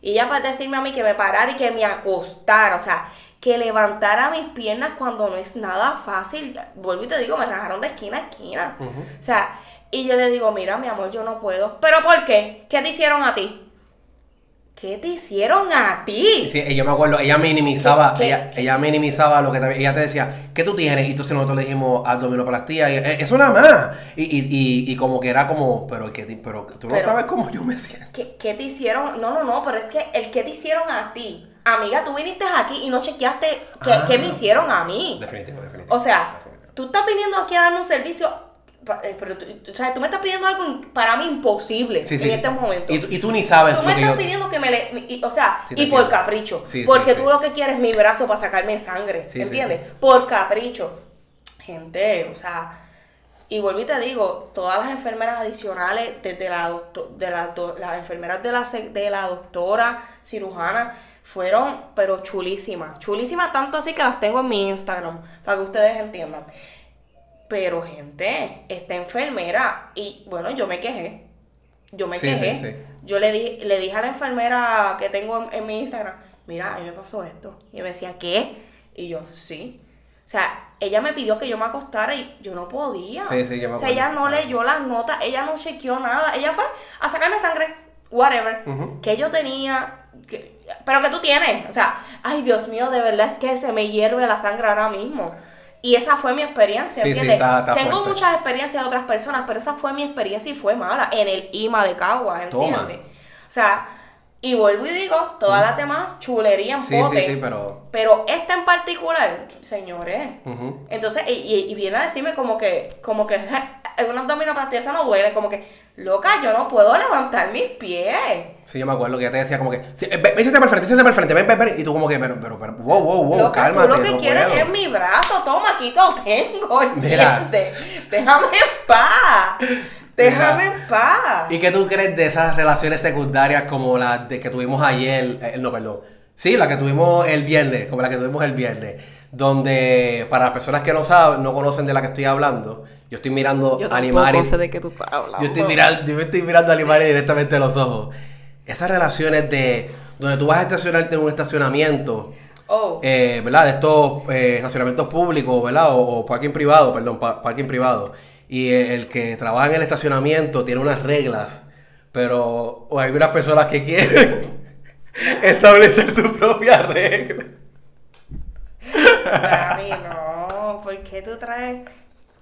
[SPEAKER 2] Y ella para decirme a mí que me parara y que me acostara. O sea, que levantara mis piernas cuando no es nada fácil. Vuelvo y te digo, me rajaron de esquina a esquina. O sea, y yo le digo, mira mi amor, yo no puedo. ¿Pero por qué? ¿Qué te hicieron a ti? ¿Qué te hicieron a ti?
[SPEAKER 1] Sí, yo me acuerdo, ella minimizaba,
[SPEAKER 2] ¿Qué- qué-
[SPEAKER 1] ella,
[SPEAKER 2] qué?
[SPEAKER 1] ella minimizaba lo que te, ella te decía, ¿qué tú tienes? Y entonces nosotros le dijimos abdominoplastía, y, "Eh, eso nada más. Y, y, y, y como que era como, pero, ¿qué, ti- pero tú no
[SPEAKER 2] Pero-
[SPEAKER 1] sabes cómo yo me siento.
[SPEAKER 2] ¿Qué, qué te hicieron? No, no, no, pero es que el que te hicieron a ti. Amiga, tú viniste aquí y no chequeaste qué,
[SPEAKER 1] Ah.
[SPEAKER 2] qué me hicieron a mí.
[SPEAKER 1] Definitivo, definitivo.
[SPEAKER 2] O sea,
[SPEAKER 1] Definitivo.
[SPEAKER 2] tú estás viniendo aquí a darme un servicio, eh, pero tú, o sea, tú me estás pidiendo algo para mí imposible
[SPEAKER 1] Sí, sí.
[SPEAKER 2] en este momento.
[SPEAKER 1] Y, tú- y tú ni sabes
[SPEAKER 2] Tú
[SPEAKER 1] lo
[SPEAKER 2] me estás
[SPEAKER 1] yo...
[SPEAKER 2] pidiendo que me le... y- o sea,
[SPEAKER 1] Sí,
[SPEAKER 2] y por
[SPEAKER 1] entiendo.
[SPEAKER 2] capricho. Porque tú lo que quieres es mi brazo para sacarme sangre. ¿Entiendes? Por capricho. Gente, o sea... Y vuelvo y te digo, todas las enfermeras adicionales, desde la, docto- de la do- las enfermeras de la, de la doctora cirujana, fueron, pero chulísimas. Chulísimas tanto así que las tengo en mi Instagram, para que ustedes entiendan. Pero, gente, esta enfermera, y bueno, yo me quejé. Yo me
[SPEAKER 1] Sí,
[SPEAKER 2] quejé.
[SPEAKER 1] sí, sí.
[SPEAKER 2] Yo le, di, le dije a la enfermera que tengo en, en mi Instagram, mira, a mí me pasó esto. Y me decía, ¿qué? Y yo, sí. O sea, ella me pidió que yo me acostara y yo no podía.
[SPEAKER 1] Sí, sí, yo me
[SPEAKER 2] O sea, ella no leyó las notas, ella no chequeó nada. Ella fue a sacarme sangre, whatever. Que yo tenía, que- pero que tú tienes. O sea, ay, Dios mío, de verdad es que se me hierve la sangre ahora mismo. Y esa fue mi experiencia,
[SPEAKER 1] Sí, está- está
[SPEAKER 2] Tengo
[SPEAKER 1] fuerte.
[SPEAKER 2] muchas experiencias de otras personas, pero esa fue mi experiencia y fue mala en el IMA de Cagua,
[SPEAKER 1] Toma.
[SPEAKER 2] ¿entiendes? O sea, y vuelvo y digo, todas las demás chulería en
[SPEAKER 1] Sí,
[SPEAKER 2] pote.
[SPEAKER 1] sí, sí, pero...
[SPEAKER 2] Pero esta en particular, señores. Entonces, y, y- viene a decirme como que, como que una abdominoplastia eso no duele, como que, loca, yo no puedo levantar mis pies.
[SPEAKER 1] Sí, yo me acuerdo que ella te decía como que, sí, ven, siéntate para el frente, siéntate para el frente, ven, ven, ven. Y tú como que, pero, pero, pero, wow, wow, wow,
[SPEAKER 2] Loca,
[SPEAKER 1] cálmate,
[SPEAKER 2] tú lo que
[SPEAKER 1] no
[SPEAKER 2] quieres
[SPEAKER 1] puedo.
[SPEAKER 2] es mi brazo, toma, aquí te lo tengo. ¿entiendes? Déjame en paz, déjame en paz.
[SPEAKER 1] ¿Y qué tú crees de esas relaciones secundarias como las de que tuvimos ayer? eh, no, perdón. Sí, la que tuvimos el viernes, como la que tuvimos el viernes. Donde, para las personas que no saben, no conocen de la que estoy hablando, yo estoy mirando
[SPEAKER 2] Yo
[SPEAKER 1] a Animari.
[SPEAKER 2] tampoco sé de qué tú estás hablando.
[SPEAKER 1] Yo estoy mirando, yo me estoy mirando a Animari directamente a los ojos. Esas relaciones de donde tú vas a estacionarte en un estacionamiento
[SPEAKER 2] Oh.
[SPEAKER 1] eh, ¿verdad? De estos eh, estacionamientos públicos, ¿verdad? O, o parking privado, perdón, pa- parking privado. Y el que trabaja en el estacionamiento tiene unas reglas, pero o hay unas personas que quieren establecer su propia regla.
[SPEAKER 2] Dani, no. ¿Por qué tú traes?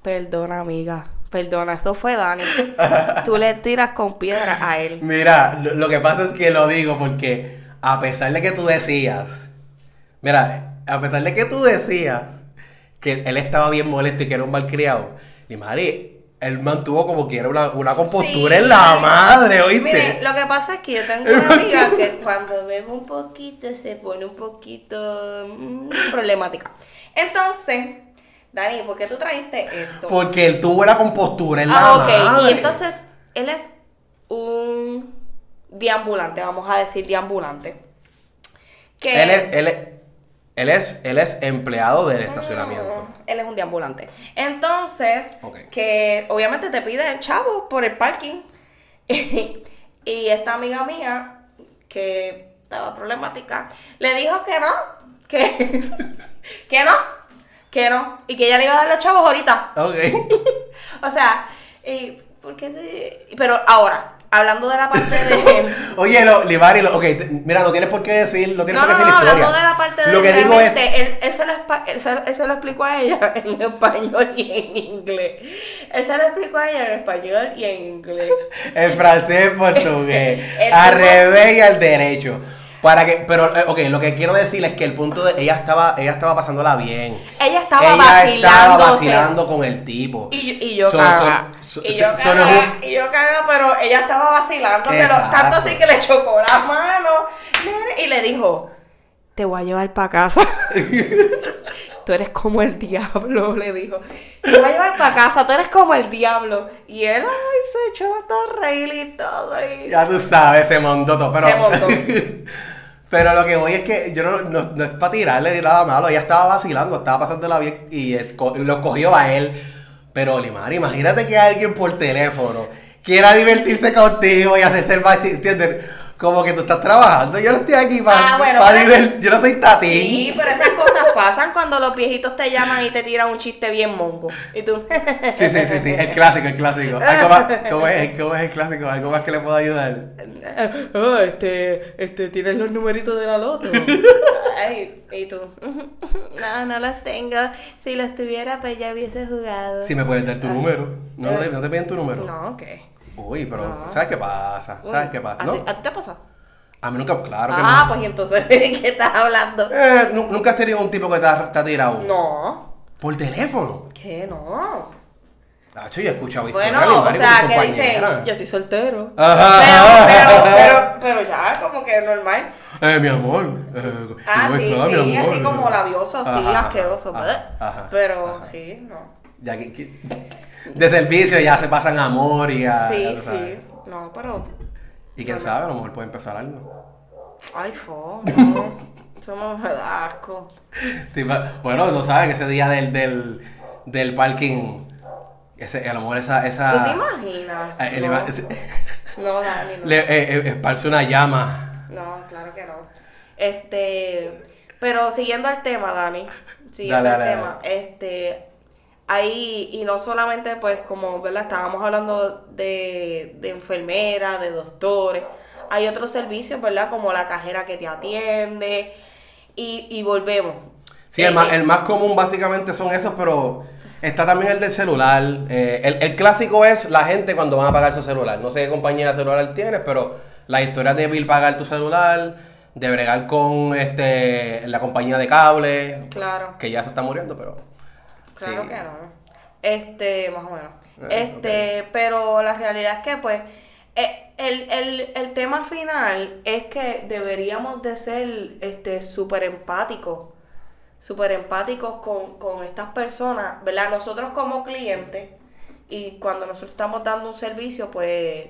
[SPEAKER 2] Perdona, amiga. Perdona, eso fue Dani. Tú le tiras con piedra a él.
[SPEAKER 1] Mira, lo, que pasa es que lo digo porque a pesar de que tú decías, mira, a pesar de que tú decías que él estaba bien molesto y que era un malcriado, y Mari, él mantuvo como que era una, una compostura
[SPEAKER 2] Sí.
[SPEAKER 1] en la madre, ¿oíste?
[SPEAKER 2] Mire, lo que pasa es que yo tengo una amiga que cuando bebe un poquito se pone un poquito mm, problemática. Entonces, Dani, ¿por qué tú trajiste esto?
[SPEAKER 1] Porque él tuvo la compostura en la
[SPEAKER 2] Ah, ok.
[SPEAKER 1] madre.
[SPEAKER 2] Y entonces, él es un deambulante, vamos a decir deambulante. Que
[SPEAKER 1] Él es, él es, él es, él es empleado del estacionamiento.
[SPEAKER 2] Mm, Él es un deambulante. Entonces, que obviamente te pide el chavo por el parking. y esta amiga mía, que estaba problemática, le dijo que no, que, que no, que no. Y que ella le iba a dar los chavos ahorita.
[SPEAKER 1] Ok.
[SPEAKER 2] O sea, y, ¿por qué se- Pero ahora, hablando de la parte de...
[SPEAKER 1] Oye, lo, Livari, lo- ok, mira, no tienes por qué decir, no tienes
[SPEAKER 2] No,
[SPEAKER 1] por
[SPEAKER 2] no,
[SPEAKER 1] qué
[SPEAKER 2] no,
[SPEAKER 1] decir la historia.
[SPEAKER 2] hablando de la parte de
[SPEAKER 1] Lo que digo es,
[SPEAKER 2] él, él, se lo, él, se, él se lo explicó a ella en español y en inglés. Él se lo explicó a ella en español y en inglés.
[SPEAKER 1] En francés, portugués,
[SPEAKER 2] El
[SPEAKER 1] al revés y al derecho. Para que, pero, eh, ok, lo que quiero decir es que el punto de ella estaba, ella estaba pasándola bien.
[SPEAKER 2] Ella estaba
[SPEAKER 1] ella estaba
[SPEAKER 2] vacilándose.
[SPEAKER 1] vacilando con el tipo.
[SPEAKER 2] Y, yo- y yo
[SPEAKER 1] Son-
[SPEAKER 2] caga. y yo caga,
[SPEAKER 1] son-
[SPEAKER 2] y yo caga, pero ella estaba.
[SPEAKER 1] Exacto.
[SPEAKER 2] Tanto así que le chocó la mano. Y le dijo, te voy a llevar para casa. tú eres como el diablo, le dijo. Te voy a llevar para casa, tú eres como el diablo. Y él, ay, se echó a reír y todo. Y...
[SPEAKER 1] Ya tú sabes, se montó todo. Pero,
[SPEAKER 2] Se montó.
[SPEAKER 1] pero lo que voy es que yo no, no, es para tirarle ni nada malo. Ella estaba vacilando, estaba pasándola bien y eh, lo cogió a él. Pero, Limar, imagínate que alguien por teléfono quiera divertirse contigo y hacerse el machi, ¿entiendes? Como que tú estás trabajando. Yo no estoy aquí para,
[SPEAKER 2] Ah, bueno,
[SPEAKER 1] para
[SPEAKER 2] pero-
[SPEAKER 1] divertir. Yo no soy tatín.
[SPEAKER 2] Sí, pero esas cosas pasan cuando los viejitos te llaman y te tiran un chiste bien mongo. Y tú.
[SPEAKER 1] Sí, sí, sí, sí, el clásico, el clásico. Algo más, ¿cómo, es, ¿Cómo es el clásico? ¿Algo más que le pueda ayudar?
[SPEAKER 2] Ah, este, este, tienes los numeritos de la loto. Ay, y tú. No, no los tengo. Si los tuviera, pues ya hubiese jugado.
[SPEAKER 1] Si me puedes dar tu número. No, no te, piden tu número.
[SPEAKER 2] No, ¿qué?
[SPEAKER 1] Uy, pero
[SPEAKER 2] No.
[SPEAKER 1] ¿sabes qué pasa? ¿Sabes qué pasa?
[SPEAKER 2] ¿A,
[SPEAKER 1] ¿No?
[SPEAKER 2] ti, ¿A ti te pasa?
[SPEAKER 1] A mí nunca, claro que
[SPEAKER 2] ah,
[SPEAKER 1] no.
[SPEAKER 2] pues entonces, ¿de qué estás hablando?
[SPEAKER 1] Eh, nu- ¿Nunca has tenido un tipo que te ha, te ha tirado?
[SPEAKER 2] No.
[SPEAKER 1] ¿Por teléfono?
[SPEAKER 2] ¿Qué no?
[SPEAKER 1] Nacho, yo he escuchado
[SPEAKER 2] Bueno, o sea, que
[SPEAKER 1] compañeras.
[SPEAKER 2] yo estoy soltero.
[SPEAKER 1] Ajá.
[SPEAKER 2] Pero, pero, pero, pero ya, como que normal.
[SPEAKER 1] Eh, mi amor. Eh,
[SPEAKER 2] Ah,
[SPEAKER 1] ¿cómo
[SPEAKER 2] sí,
[SPEAKER 1] mi
[SPEAKER 2] sí,
[SPEAKER 1] amor?
[SPEAKER 2] así como labioso, así,
[SPEAKER 1] Ajá,
[SPEAKER 2] asqueroso,
[SPEAKER 1] ajá,
[SPEAKER 2] Pero sí, no.
[SPEAKER 1] Ya que, que- de servicio ya se pasan amor y ya.
[SPEAKER 2] sí, sí. No, pero.
[SPEAKER 1] Y quién sabe, a lo mejor puede empezar algo.
[SPEAKER 2] Ay, fo, no. Da asco.
[SPEAKER 1] Bueno, lo saben, ese día del, del, del parking. Ese, a lo mejor esa. esa
[SPEAKER 2] ¿Tú te imaginas?
[SPEAKER 1] eh,
[SPEAKER 2] no,
[SPEAKER 1] ese-
[SPEAKER 2] no, Dani, no.
[SPEAKER 1] le, eh, eh, esparce una llama.
[SPEAKER 2] No, claro que no. Este, pero siguiendo al tema, Dani, siguiendo
[SPEAKER 1] Dale,
[SPEAKER 2] al
[SPEAKER 1] dale,
[SPEAKER 2] tema, este, ahí, y no solamente, pues, como, ¿verdad? Estábamos hablando de, de enfermeras, de doctores, hay otros servicios, ¿verdad? Como la cajera que te atiende, y, y volvemos.
[SPEAKER 1] Sí, el más,
[SPEAKER 2] eh,
[SPEAKER 1] el más común básicamente son esos, pero está también el del celular. Eh, el, el clásico es la gente cuando van a pagar su celular. No sé qué compañía de celular tienes, pero la historia de Bill pagar tu celular, de bregar con este la compañía de cable,
[SPEAKER 2] Claro.
[SPEAKER 1] que ya se está muriendo, pero...
[SPEAKER 2] Claro
[SPEAKER 1] sí.
[SPEAKER 2] que no. Este, más o menos.
[SPEAKER 1] Ah,
[SPEAKER 2] este, pero la realidad es que, pues, eh, el, el, el tema final es que deberíamos de ser este súper empáticos. Súper empáticos con, con estas personas, ¿verdad? Nosotros como clientes, y cuando nosotros estamos dando un servicio, pues,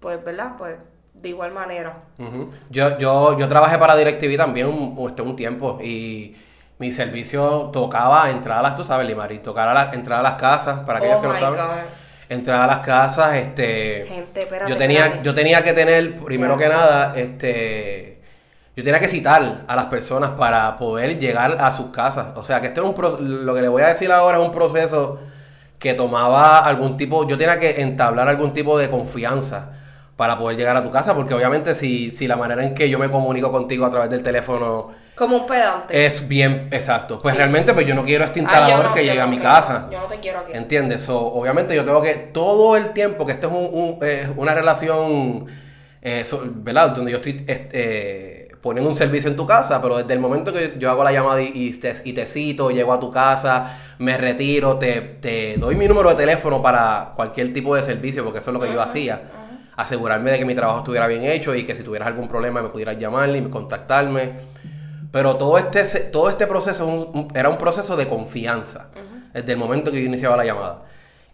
[SPEAKER 2] pues, ¿verdad? Pues, de igual manera.
[SPEAKER 1] Ujú. Yo, yo, yo trabajé para DirecTV también un, este, un tiempo y mi servicio tocaba entrar a las, tú sabes, Limari, tocar a las, entrar a las casas, para aquellos
[SPEAKER 2] Oh
[SPEAKER 1] que no saben.
[SPEAKER 2] God.
[SPEAKER 1] Entrar a las casas, este...
[SPEAKER 2] Gente, espérate,
[SPEAKER 1] yo tenía,
[SPEAKER 2] espérate.
[SPEAKER 1] yo tenía que tener, primero que nada, este... yo tenía que citar a las personas para poder llegar a sus casas. O sea, que esto es un pro- lo que le voy a decir ahora es un proceso que tomaba algún tipo, yo tenía que entablar algún tipo de confianza para poder llegar a tu casa, porque obviamente si, si la manera en que yo me comunico contigo a través del teléfono
[SPEAKER 2] Como un pedante.
[SPEAKER 1] es bien exacto, pues
[SPEAKER 2] Sí.
[SPEAKER 1] realmente pues yo no quiero este
[SPEAKER 2] yo
[SPEAKER 1] instalador
[SPEAKER 2] no,
[SPEAKER 1] que llegue
[SPEAKER 2] no
[SPEAKER 1] a mi casa.
[SPEAKER 2] Yo no te quiero aquí.
[SPEAKER 1] ¿Entiendes? So, obviamente yo tengo que todo el tiempo que esto es un- un, eh, una relación, eh, so- ¿verdad? Donde yo estoy eh, poniendo un servicio en tu casa, pero desde el momento que yo hago la llamada y, y te, y te cito, llego a tu casa, me retiro, te, te doy mi número de teléfono para cualquier tipo de servicio, porque eso es lo que yo hacía. Asegurarme de que mi trabajo estuviera bien hecho y que si tuvieras algún problema me pudieras llamar y contactarme. Pero todo este, todo este proceso un- era un proceso de confianza. Desde el momento que yo iniciaba la llamada.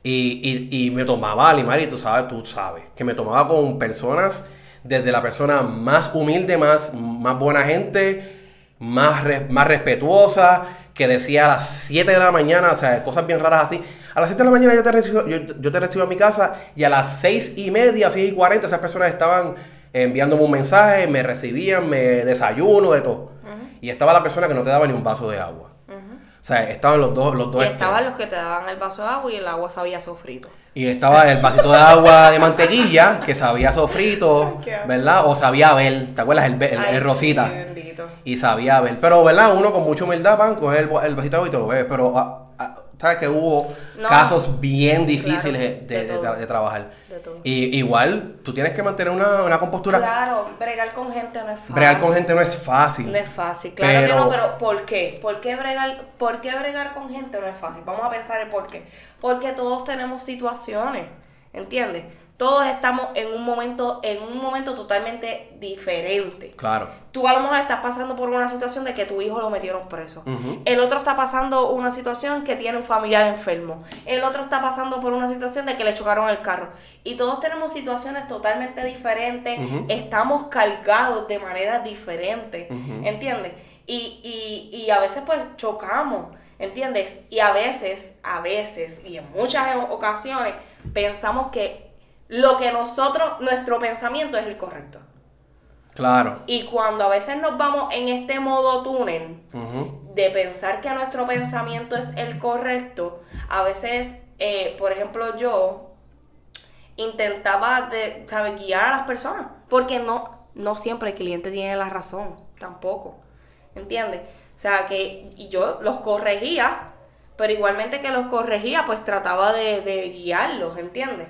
[SPEAKER 1] Y, y, y me tomaba, Limari, tú sabes, tú sabes, que me tomaba con personas, desde la persona más humilde, más, más buena gente, más, re- más respetuosa, que decía a las 7 de la mañana, o sea, cosas bien raras así. A las 7 de la mañana yo te recibo, yo, yo te recibo a mi casa y a las 6 y media, 6 y 40, esas personas estaban enviándome un mensaje, me recibían, me desayuno, de todo. Y estaba la persona que no te daba ni un vaso de agua. O sea, estaban los dos, los dos
[SPEAKER 2] Y
[SPEAKER 1] extremos.
[SPEAKER 2] estaban los que te daban el vaso de agua y el agua sabía sofrito.
[SPEAKER 1] Y estaba el vasito de agua de mantequilla, que sabía sofrito. ¿verdad? O sabía ver, ¿te acuerdas? El, el- el rosita.
[SPEAKER 2] sí.
[SPEAKER 1] Y sabía ver. Pero, ¿verdad? Uno con mucha humildad, van, coge el, el vasito de agua y te lo bebe. Pero, ah, ah, ¿sabes que hubo
[SPEAKER 2] No.
[SPEAKER 1] casos bien difíciles
[SPEAKER 2] Claro,
[SPEAKER 1] de,
[SPEAKER 2] de todo.
[SPEAKER 1] de trabajar?
[SPEAKER 2] De todo.
[SPEAKER 1] Y igual, tú tienes que mantener una, una compostura.
[SPEAKER 2] Claro, bregar con gente no es fácil.
[SPEAKER 1] Bregar con gente no es fácil.
[SPEAKER 2] No es fácil, claro que
[SPEAKER 1] Pero-
[SPEAKER 2] no, pero ¿por qué? ¿Por qué, bregar, ¿Por qué bregar con gente no es fácil? Vamos a pensar el por qué. Porque todos tenemos situaciones, ¿entiendes? Todos estamos en un momento, en un momento totalmente diferente.
[SPEAKER 1] Claro.
[SPEAKER 2] Tú a lo mejor estás pasando por una situación de que tu hijo lo metieron preso. El otro está pasando una situación que tiene un familiar enfermo. El otro está pasando por una situación de que le chocaron el carro. Y todos tenemos situaciones totalmente diferentes. Estamos cargados de maneras diferentes.
[SPEAKER 1] Ujú.
[SPEAKER 2] ¿Entiendes? Y, y, y a veces pues chocamos. ¿Entiendes? Y a veces, a veces, y en muchas ocasiones, pensamos que lo que nosotros, nuestro pensamiento es el correcto.
[SPEAKER 1] Claro.
[SPEAKER 2] Y cuando a veces nos vamos en este modo túnel de pensar que nuestro pensamiento es el correcto, a veces, eh, por ejemplo, yo intentaba de, ¿sabes? guiar a las personas, porque no, no siempre el cliente tiene la razón, tampoco, ¿entiendes? O sea, que y yo los corregía, pero igualmente que los corregía, pues trataba de, de guiarlos, ¿entiendes?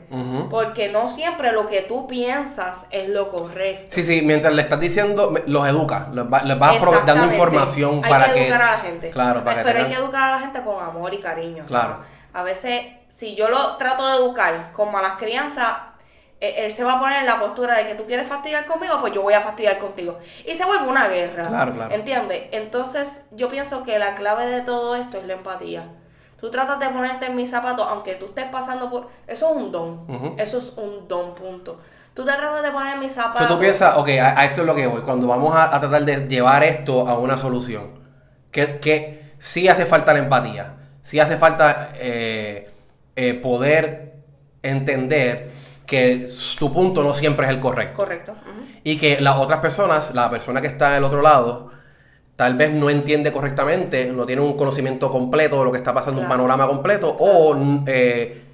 [SPEAKER 2] Porque no siempre lo que tú piensas es lo correcto.
[SPEAKER 1] Sí, sí, mientras le estás diciendo, los educa, les, va- vas prove- dando información
[SPEAKER 2] hay
[SPEAKER 1] para
[SPEAKER 2] que
[SPEAKER 1] que...
[SPEAKER 2] educar a la gente.
[SPEAKER 1] Claro, para que
[SPEAKER 2] Pero hay que educar a la gente con amor y cariño.
[SPEAKER 1] Claro.
[SPEAKER 2] a veces, si yo lo trato de educar con malas crianzas, él se va a poner en la postura de que tú quieres fastidiar conmigo, pues yo voy a fastidiar contigo. Y se vuelve una guerra.
[SPEAKER 1] Claro, claro.
[SPEAKER 2] ¿Entiendes? Entonces, yo pienso que la clave de todo esto es la empatía. Tú tratas de ponerte en mis zapatos, aunque tú estés pasando por... Eso es un don. Eso es un don, punto. Tú te tratas de poner en mis zapatos.
[SPEAKER 1] sea, tú piensas, ok, a, a esto es lo que voy. Cuando vamos a, a tratar de llevar esto a una solución, que, que sí hace falta la empatía, sí hace falta eh, eh, poder entender que tu punto no siempre es el correcto.
[SPEAKER 2] Correcto.
[SPEAKER 1] Y que las otras personas, la persona que está del otro lado, tal vez no entiende correctamente, no tiene un conocimiento completo de lo que está pasando, un panorama completo, o eh,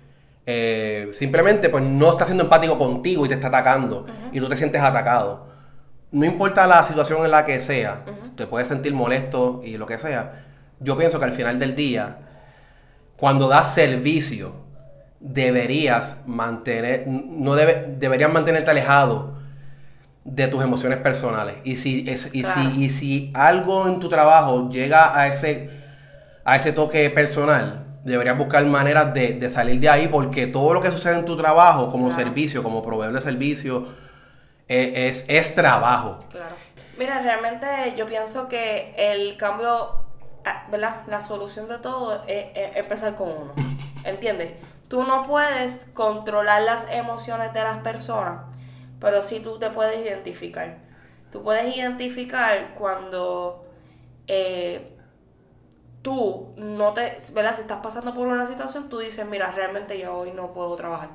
[SPEAKER 1] eh, simplemente pues no está siendo empático contigo y te está atacando, y tú te sientes atacado. No importa la situación en la que sea, te puedes sentir molesto y lo que sea. Yo pienso que al final del día, cuando das servicio, deberías mantener, no debe, deberías mantenerte alejado de tus emociones personales. Y si, es, y,
[SPEAKER 2] Claro.
[SPEAKER 1] si, y si algo en tu trabajo llega a ese, a ese toque personal, deberías buscar maneras de, de salir de ahí porque todo lo que sucede en tu trabajo como
[SPEAKER 2] Claro.
[SPEAKER 1] servicio, como proveedor de servicio, eh, es, es trabajo.
[SPEAKER 2] Claro. Mira, realmente yo pienso que el cambio, ah, ¿verdad? La solución de todo es, es empezar con uno. ¿Entiendes? Tú no puedes controlar las emociones de las personas, pero sí tú te puedes identificar. Tú puedes identificar cuando eh, tú no te, ¿verdad? Si estás pasando por una situación, tú dices, mira, realmente yo hoy no puedo trabajar.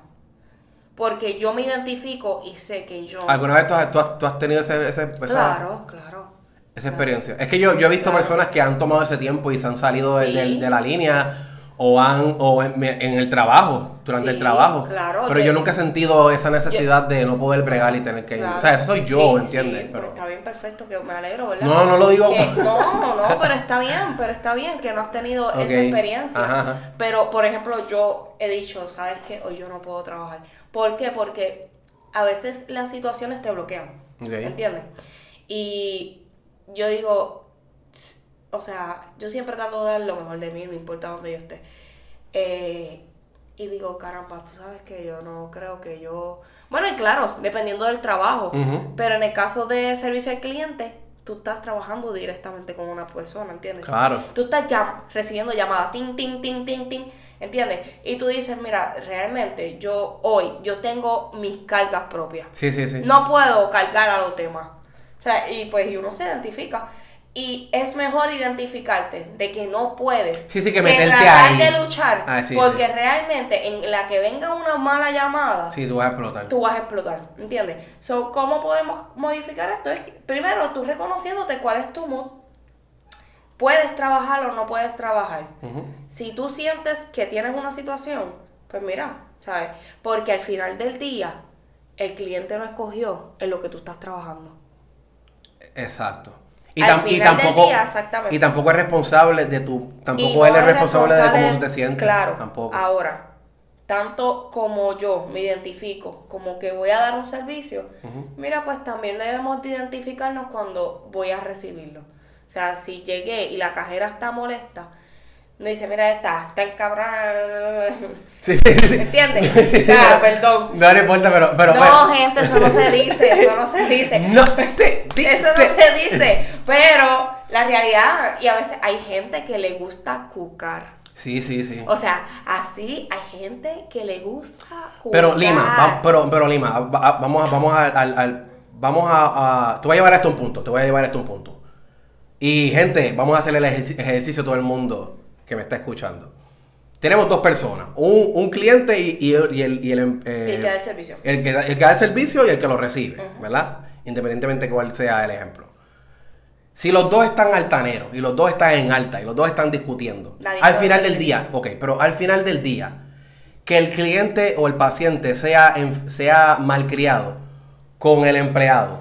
[SPEAKER 2] Porque yo me identifico y sé que yo...
[SPEAKER 1] ¿Alguna vez tú has, tú has- tú has tenido ese... ese- esa-
[SPEAKER 2] Claro, claro.
[SPEAKER 1] Esa experiencia. Es que yo, yo he visto personas que han tomado ese tiempo y se han salido de,
[SPEAKER 2] Sí.
[SPEAKER 1] de- de la línea o han o en, en el trabajo, durante el trabajo.
[SPEAKER 2] claro,
[SPEAKER 1] Pero yo nunca he sentido esa necesidad de no poder bregar y tener que...
[SPEAKER 2] Claro.
[SPEAKER 1] O sea, eso soy yo,
[SPEAKER 2] Sí,
[SPEAKER 1] ¿entiendes?
[SPEAKER 2] sí,
[SPEAKER 1] Pero...
[SPEAKER 2] pues está bien, perfecto, que me alegro, ¿verdad?
[SPEAKER 1] No, no lo digo-
[SPEAKER 2] Que- no, no, pero está bien, pero está bien que no has tenido esa experiencia.
[SPEAKER 1] Ajá, ajá.
[SPEAKER 2] Pero, por ejemplo, yo he dicho, ¿sabes qué? Hoy yo no puedo trabajar. ¿Por qué? Porque a veces las situaciones te bloquean,
[SPEAKER 1] Ok.
[SPEAKER 2] ¿entiendes? Y yo digo, o sea, yo siempre trato de dar lo mejor de mí, no importa dónde yo esté. Eh, y digo, caramba, tú sabes que yo no creo que yo... Bueno, y claro, dependiendo del trabajo, pero en el caso de servicio al cliente, tú estás trabajando directamente con una persona, ¿entiendes?
[SPEAKER 1] Claro.
[SPEAKER 2] Tú estás llam- recibiendo llamadas, tin, tin, tin, tin, tin, ¿entiendes? Y tú dices, mira, realmente yo hoy, yo tengo mis cargas propias.
[SPEAKER 1] Sí, sí, sí.
[SPEAKER 2] No puedo cargar a los demás. O sea, y pues y uno se identifica. Y es mejor identificarte de que no puedes.
[SPEAKER 1] Sí, sí, que
[SPEAKER 2] tratar
[SPEAKER 1] ahí.
[SPEAKER 2] de luchar.
[SPEAKER 1] Ah, sí,
[SPEAKER 2] porque
[SPEAKER 1] sí.
[SPEAKER 2] realmente en la que venga una mala llamada,
[SPEAKER 1] Sí, tú vas a explotar.
[SPEAKER 2] tú vas a explotar, ¿entiendes? So, ¿cómo podemos modificar esto? Es que, primero, tú reconociéndote cuál es tu mood. Puedes trabajar o no puedes trabajar. Si tú sientes que tienes una situación, pues mira, ¿sabes? Porque al final del día, el cliente no escogió en lo que tú estás trabajando.
[SPEAKER 1] Exacto. Y, tam- tampoco,
[SPEAKER 2] día,
[SPEAKER 1] y tampoco es responsable de tu, tampoco
[SPEAKER 2] no
[SPEAKER 1] él es responsable de cómo tú te sientes.
[SPEAKER 2] Claro.
[SPEAKER 1] Tampoco.
[SPEAKER 2] Ahora, tanto como yo me identifico como que voy a dar un servicio, mira, pues también debemos de identificarnos cuando voy a recibirlo. O sea, si llegué y la cajera está molesta, no dice, mira, esta, está encabrada.
[SPEAKER 1] Sí, sí, sí.
[SPEAKER 2] ¿Entiendes? O sea, perdón.
[SPEAKER 1] No le importa, pero. pero
[SPEAKER 2] No, gente, eso no se dice, eso no se dice.
[SPEAKER 1] No se dice.
[SPEAKER 2] Eso no se dice, pero la realidad, y a veces hay gente que le gusta cucar.
[SPEAKER 1] Sí, sí, sí.
[SPEAKER 2] O sea, así hay gente que le gusta cucar.
[SPEAKER 1] Pero Lima, va- pero, pero Lima, va- va- vamos a, vamos a, al- al- vamos a, a- te voy a llevar esto a un punto, te voy a llevar esto a un punto. Y gente, vamos a hacer el ejerci- ejercicio a todo el mundo que me está escuchando. Tenemos dos personas, un, un cliente y, y el, y el, y el, em- eh,
[SPEAKER 2] El que da el servicio.
[SPEAKER 1] el que, da- el que da el servicio y el que lo recibe, ¿verdad? Independientemente de cuál sea el ejemplo. Si los dos están altaneros y los dos están en alta y los dos están discutiendo,
[SPEAKER 2] Nadie
[SPEAKER 1] al final del día, ok, pero al final del día, que el cliente o el paciente sea, sea malcriado con el empleado,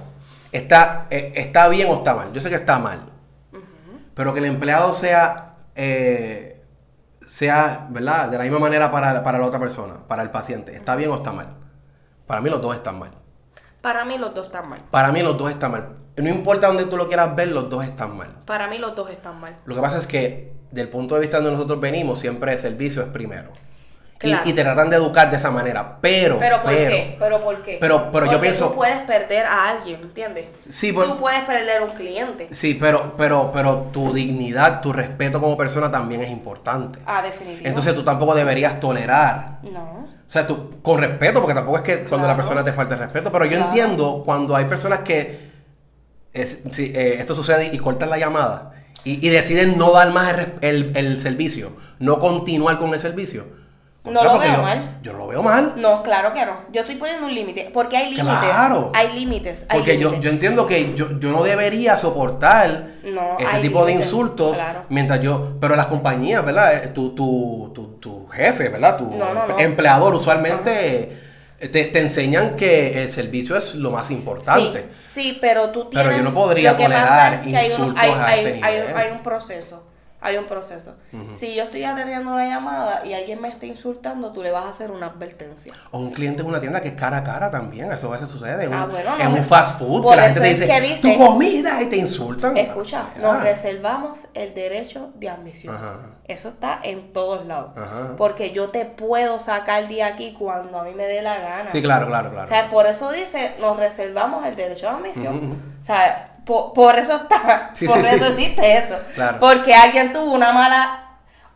[SPEAKER 1] ¿está, eh, ¿está bien o está mal? Yo sé que está mal, pero que el empleado sea, eh, sea, ¿verdad? De la misma manera para, para la otra persona, para el paciente, ¿está bien o está mal? Para mí los dos están mal.
[SPEAKER 2] Para mí los dos están mal.
[SPEAKER 1] Para mí los dos están mal. No importa dónde tú lo quieras ver, los dos están mal.
[SPEAKER 2] Para mí los dos están mal.
[SPEAKER 1] Lo que pasa es que, del punto de vista donde nosotros venimos, siempre el servicio es primero. Y-
[SPEAKER 2] Claro.
[SPEAKER 1] Y, te tratan de educar de esa manera. Pero,
[SPEAKER 2] Pero ¿por
[SPEAKER 1] pero,
[SPEAKER 2] qué? Pero ¿por qué?
[SPEAKER 1] Pero- pero yo pienso-
[SPEAKER 2] tú puedes perder a alguien, ¿entiendes?
[SPEAKER 1] Sí, por-
[SPEAKER 2] Tú puedes perder un cliente.
[SPEAKER 1] Sí, pero, pero, pero tu dignidad, tu respeto como persona también es importante.
[SPEAKER 2] Ah, definitivo.
[SPEAKER 1] Entonces tú tampoco deberías tolerar.
[SPEAKER 2] No.
[SPEAKER 1] O sea, tú, con respeto, porque tampoco es que cuando la
[SPEAKER 2] Claro.
[SPEAKER 1] persona te falta el respeto, pero yo
[SPEAKER 2] Claro.
[SPEAKER 1] entiendo cuando hay personas que es- eh, esto sucede y cortan la llamada y, y deciden no dar más el- el servicio, no continuar con el servicio.
[SPEAKER 2] No lo veo
[SPEAKER 1] yo,
[SPEAKER 2] mal.
[SPEAKER 1] Yo lo veo mal.
[SPEAKER 2] No, claro que no. Yo estoy poniendo un límite. Porque hay límites.
[SPEAKER 1] Claro.
[SPEAKER 2] Hay límites. hay
[SPEAKER 1] Porque yo,
[SPEAKER 2] límites.
[SPEAKER 1] yo entiendo que yo, yo no debería soportar
[SPEAKER 2] No,
[SPEAKER 1] este
[SPEAKER 2] hay
[SPEAKER 1] tipo de insultos
[SPEAKER 2] claro.
[SPEAKER 1] mientras yo, pero las compañías, ¿verdad? Eh, Tu, tu, tu, tu jefe, ¿verdad? Tu
[SPEAKER 2] No, no, no.
[SPEAKER 1] empleador usualmente te, te enseñan que el servicio es lo más importante.
[SPEAKER 2] Sí, sí, pero tú
[SPEAKER 1] Pero
[SPEAKER 2] tienes.
[SPEAKER 1] yo no podría tolerar
[SPEAKER 2] es que hay un,
[SPEAKER 1] insultos
[SPEAKER 2] hay,
[SPEAKER 1] a
[SPEAKER 2] hay-
[SPEAKER 1] ese
[SPEAKER 2] hay-
[SPEAKER 1] nivel.
[SPEAKER 2] hay un proceso. Hay un proceso. Si yo estoy atendiendo una llamada y alguien me está insultando, tú le vas a hacer una advertencia.
[SPEAKER 1] O un cliente en una tienda que es cara a cara también, eso a veces sucede.
[SPEAKER 2] Ah,
[SPEAKER 1] un,
[SPEAKER 2] bueno,
[SPEAKER 1] en
[SPEAKER 2] no,
[SPEAKER 1] un fast food, que la gente te dice,
[SPEAKER 2] que dice-
[SPEAKER 1] tu comida y te insultan.
[SPEAKER 2] Escucha,
[SPEAKER 1] Ah,
[SPEAKER 2] nos reservamos el derecho de admisión.
[SPEAKER 1] Ajá.
[SPEAKER 2] Eso está en todos lados.
[SPEAKER 1] Ajá.
[SPEAKER 2] Porque yo te puedo sacar de aquí cuando a mí me dé la gana.
[SPEAKER 1] Sí, claro, claro, claro.
[SPEAKER 2] O sea, por eso dice, nos reservamos el derecho de admisión. O sea, por, por eso está,
[SPEAKER 1] Sí,
[SPEAKER 2] por
[SPEAKER 1] sí,
[SPEAKER 2] eso
[SPEAKER 1] sí.
[SPEAKER 2] existe eso.
[SPEAKER 1] Claro.
[SPEAKER 2] Porque alguien tuvo una mala,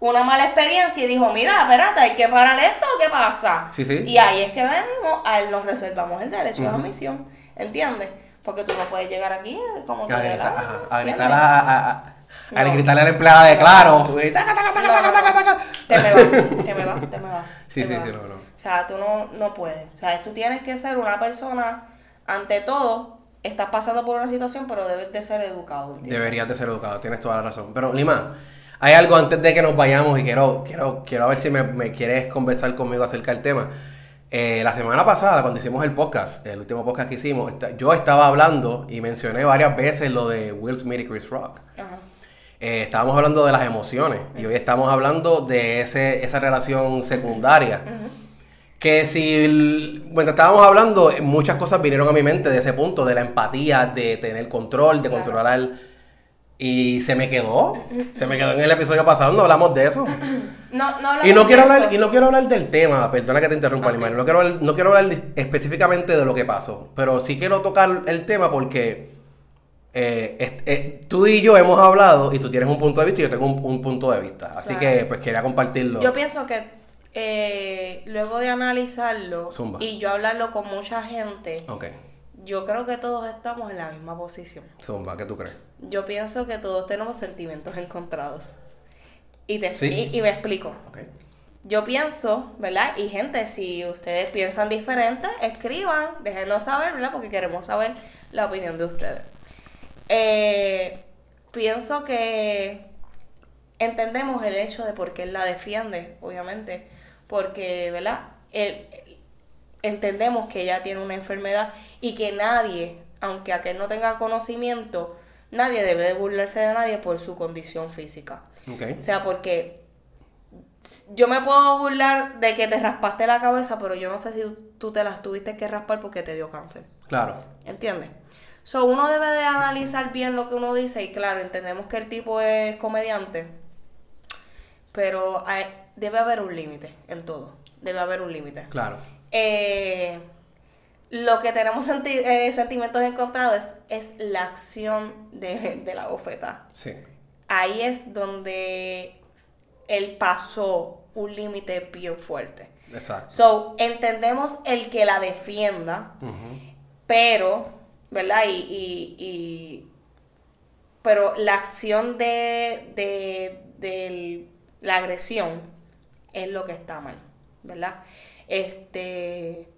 [SPEAKER 2] una mala experiencia y dijo, mira, espérate, hay que parar esto, ¿qué pasa? Y ahí es que venimos, a él nos reservamos el derecho de admisión, ¿entiendes? Porque tú no puedes llegar aquí como te
[SPEAKER 1] A
[SPEAKER 2] la
[SPEAKER 1] gritar, ajá, a a, a- a- a
[SPEAKER 2] No.
[SPEAKER 1] gritarle a la empleada de claro.
[SPEAKER 2] Te me vas, te me vas, te me vas.
[SPEAKER 1] Sí, sí, sí, no, no.
[SPEAKER 2] O sea, tú no, no puedes. O sea, tú tienes que ser una persona, ante todo, estás pasando por una situación, pero debes de ser educado. ¿entiendes?
[SPEAKER 1] Deberías de ser educado, tienes toda la razón. Pero Lima, hay algo antes de que nos vayamos y quiero, quiero, quiero ver si me, me quieres conversar conmigo acerca del tema. Eh, la semana pasada, cuando hicimos el podcast, el último podcast que hicimos, yo estaba hablando y mencioné varias veces lo de Will Smith y Chris Rock.
[SPEAKER 2] Ajá.
[SPEAKER 1] Eh, estábamos hablando de las emociones y hoy estamos hablando de ese, esa relación secundaria. Que si, el- mientras estábamos hablando, muchas cosas vinieron a mi mente de ese punto, de la empatía, de tener control, de
[SPEAKER 2] Claro.
[SPEAKER 1] controlar. Y se me quedó, se me quedó en el episodio pasado, no hablamos de eso.
[SPEAKER 2] No, no
[SPEAKER 1] Y no quiero hablar,
[SPEAKER 2] eso.
[SPEAKER 1] y no quiero hablar del tema, perdona que te interrumpa,
[SPEAKER 2] Ok.
[SPEAKER 1] Limar, no quiero, hablar- no quiero hablar específicamente de lo que pasó, pero sí quiero tocar el tema porque eh, es- eh, tú y yo hemos hablado y tú tienes un punto de vista y yo tengo un, un punto de vista, así
[SPEAKER 2] Claro.
[SPEAKER 1] que pues quería compartirlo.
[SPEAKER 2] Yo pienso que eh, luego de analizarlo
[SPEAKER 1] Zumba.
[SPEAKER 2] y yo hablarlo con mucha gente, yo creo que todos estamos en la misma posición.
[SPEAKER 1] Zumba, ¿qué tú crees?
[SPEAKER 2] Yo pienso que todos tenemos sentimientos encontrados. Y, te,
[SPEAKER 1] Sí.
[SPEAKER 2] y, y me explico.
[SPEAKER 1] Ok.
[SPEAKER 2] Yo pienso, ¿verdad? Y gente, si ustedes piensan diferente, escriban, déjenos saber, ¿verdad? Porque queremos saber la opinión de ustedes. Eh, pienso que entendemos el hecho de por qué él la defiende, obviamente, porque, ¿verdad? Él- entendemos que ella tiene una enfermedad y que nadie, aunque aquel no tenga conocimiento, nadie debe de burlarse de nadie por su condición física.
[SPEAKER 1] Ok.
[SPEAKER 2] O sea, porque yo me puedo burlar de que te raspaste la cabeza, pero yo no sé si tú te las tuviste que raspar porque te dio cáncer.
[SPEAKER 1] Claro.
[SPEAKER 2] ¿Entiendes? So, uno debe de analizar bien lo que uno dice y claro, entendemos que el tipo es comediante, pero hay- debe haber un límite en todo. Debe haber un límite.
[SPEAKER 1] Claro.
[SPEAKER 2] Eh, lo que tenemos senti- eh, sentimientos encontrados es, es la acción de, de la bofeta.
[SPEAKER 1] Sí.
[SPEAKER 2] Ahí es donde él pasó un límite bien fuerte.
[SPEAKER 1] Exacto.
[SPEAKER 2] So, entendemos el que la defienda, pero, ¿verdad? Y, y, y- pero la acción de, de, del- la agresión es lo que está mal, ¿verdad? Este,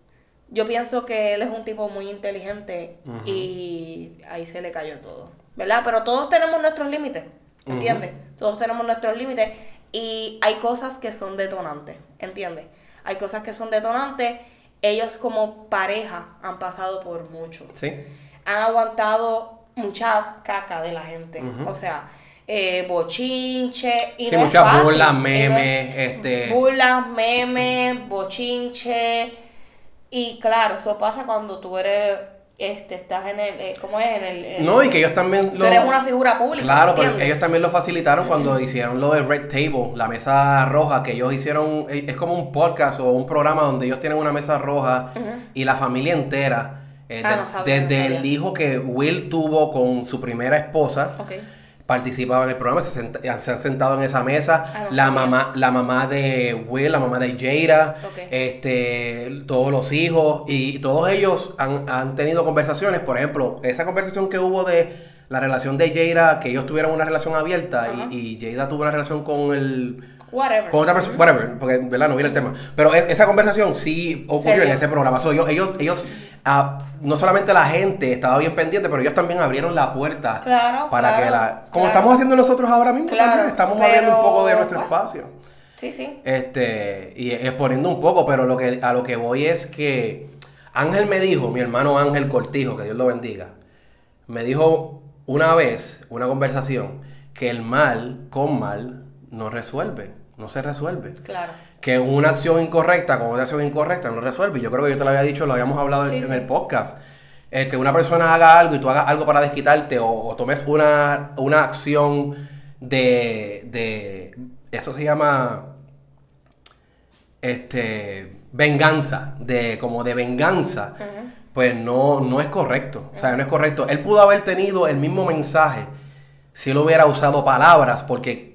[SPEAKER 2] yo pienso que él es un tipo muy inteligente y ahí se le cayó todo, ¿verdad? Pero todos tenemos nuestros límites, ¿entiendes? Todos tenemos nuestros límites y hay cosas que son detonantes, ¿entiendes? Hay cosas que son detonantes. Ellos como pareja han pasado por mucho
[SPEAKER 1] Sí.
[SPEAKER 2] han aguantado mucha caca de la gente. O sea, eh, bochinche. Y
[SPEAKER 1] Sí,
[SPEAKER 2] no es
[SPEAKER 1] muchas
[SPEAKER 2] fácil,
[SPEAKER 1] burlas, memes, este-
[SPEAKER 2] Burlas, memes, bochinche. Y claro, eso pasa cuando tú eres. Este, estás en el. eh, ¿Cómo es? En el. en-
[SPEAKER 1] No, y que ellos también
[SPEAKER 2] Tú eres una figura pública.
[SPEAKER 1] Claro, pero ellos también lo facilitaron cuando hicieron lo de Red Table, la mesa roja, que ellos hicieron, eh, es como un podcast o un programa donde ellos tienen una mesa roja y la familia entera, eh,
[SPEAKER 2] Ah,
[SPEAKER 1] de-
[SPEAKER 2] no sabía, no
[SPEAKER 1] desde el hijo que Will tuvo con su primera esposa,
[SPEAKER 2] Ok.
[SPEAKER 1] Participaba en el programa, se, senta- se han sentado en esa mesa, la mamá, la mamá de Will, la mamá de
[SPEAKER 2] Ok.
[SPEAKER 1] este, todos los hijos, y todos ellos han, han tenido conversaciones, por ejemplo, esa conversación que hubo de la relación de Jada, que ellos tuvieron una relación abierta y, y Jada tuvo una relación con el
[SPEAKER 2] Whatever.
[SPEAKER 1] con otra persona, whatever, porque verdad no viene el tema. Pero e- esa conversación sí ocurrió en ese programa. So, ellos, ellos, ellos no solamente la gente estaba bien pendiente, pero ellos también abrieron la puerta
[SPEAKER 2] Claro,
[SPEAKER 1] para
[SPEAKER 2] claro,
[SPEAKER 1] que la. Como
[SPEAKER 2] claro.
[SPEAKER 1] estamos haciendo nosotros ahora mismo, también estamos
[SPEAKER 2] pero,
[SPEAKER 1] abriendo un poco de nuestro
[SPEAKER 2] bueno.
[SPEAKER 1] espacio.
[SPEAKER 2] Sí, sí.
[SPEAKER 1] Este, y exponiendo un poco, pero lo que, a lo que voy es que Ángel me dijo, mi hermano Ángel Cortijo, que Dios lo bendiga, me dijo una vez, una conversación, que el mal con mal no resuelve, no se resuelve.
[SPEAKER 2] Claro.
[SPEAKER 1] Que una acción incorrecta con otra acción incorrecta no resuelve. Yo creo que yo te lo había dicho, lo habíamos hablado en,
[SPEAKER 2] Sí,
[SPEAKER 1] en
[SPEAKER 2] sí.
[SPEAKER 1] el podcast. El que una persona haga algo y tú hagas algo para desquitarte o, o tomes una, una acción de, de... Eso se llama... Este... Venganza. De, como de venganza. Pues no, no es correcto. O sea, no es correcto. Él pudo haber tenido el mismo mensaje si él hubiera usado palabras, porque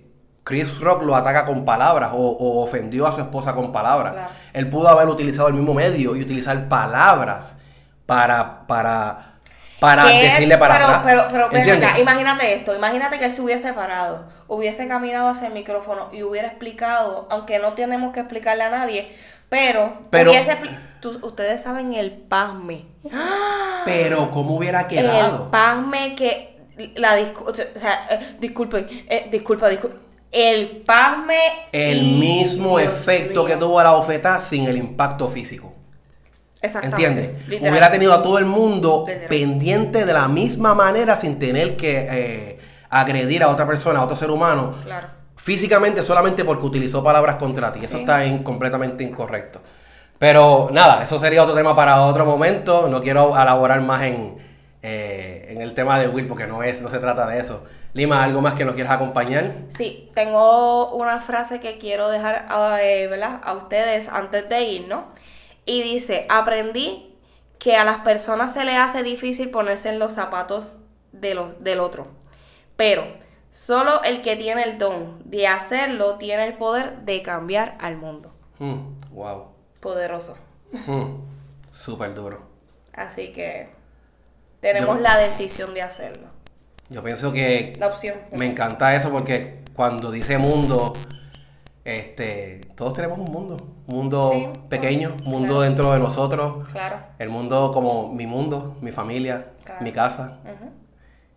[SPEAKER 1] Chris Rock lo ataca con palabras o, o ofendió a su esposa con palabras.
[SPEAKER 2] Claro.
[SPEAKER 1] Él pudo haber utilizado el mismo medio y utilizar palabras para, para, para decirle para
[SPEAKER 2] pero,
[SPEAKER 1] atrás.
[SPEAKER 2] Pero, pero acá, imagínate esto, imagínate que él se hubiese parado, hubiese caminado hacia el micrófono y hubiera explicado, aunque no tenemos que explicarle a nadie, pero,
[SPEAKER 1] Pero-
[SPEAKER 2] hubiese tú- ustedes saben el pasme. ¡Ah!
[SPEAKER 1] Pero ¿cómo hubiera quedado?
[SPEAKER 2] El pasme que la discu- o sea, eh, disculpen, eh, disculpa, disculpa. El pasme
[SPEAKER 1] El
[SPEAKER 2] y-
[SPEAKER 1] mismo
[SPEAKER 2] Dios
[SPEAKER 1] efecto que tuvo la bofetada sin el impacto físico. ¿Entiendes? Hubiera tenido a todo el mundo pendiente de la misma manera sin tener que eh, agredir a otra persona, a otro ser humano,
[SPEAKER 2] Claro.
[SPEAKER 1] físicamente solamente porque utilizó palabras contra ti. Eso está in- completamente incorrecto. Pero nada, eso sería otro tema para otro momento. No quiero elaborar más en, eh, en el tema de Will porque no es, no se trata de eso. Lima, ¿algo más que nos quieras acompañar?
[SPEAKER 2] Sí, tengo una frase que quiero dejar a, eh, ¿verdad? a ustedes antes de ir, ¿no? Y dice, aprendí que a las personas se les hace difícil ponerse en los zapatos de los, del otro. Pero solo el que tiene el don de hacerlo tiene el poder de cambiar al mundo.
[SPEAKER 1] Mm, wow.
[SPEAKER 2] Poderoso.
[SPEAKER 1] Mm, Súper duro.
[SPEAKER 2] Así que tenemos
[SPEAKER 1] Yo-
[SPEAKER 2] la decisión de hacerlo.
[SPEAKER 1] Yo pienso que
[SPEAKER 2] La opción.
[SPEAKER 1] me encanta eso porque cuando dice mundo, este, todos tenemos un mundo. Un mundo
[SPEAKER 2] Sí.
[SPEAKER 1] pequeño, un mundo
[SPEAKER 2] Claro.
[SPEAKER 1] dentro de nosotros.
[SPEAKER 2] Claro.
[SPEAKER 1] El mundo como mi mundo, mi familia,
[SPEAKER 2] Claro.
[SPEAKER 1] mi casa.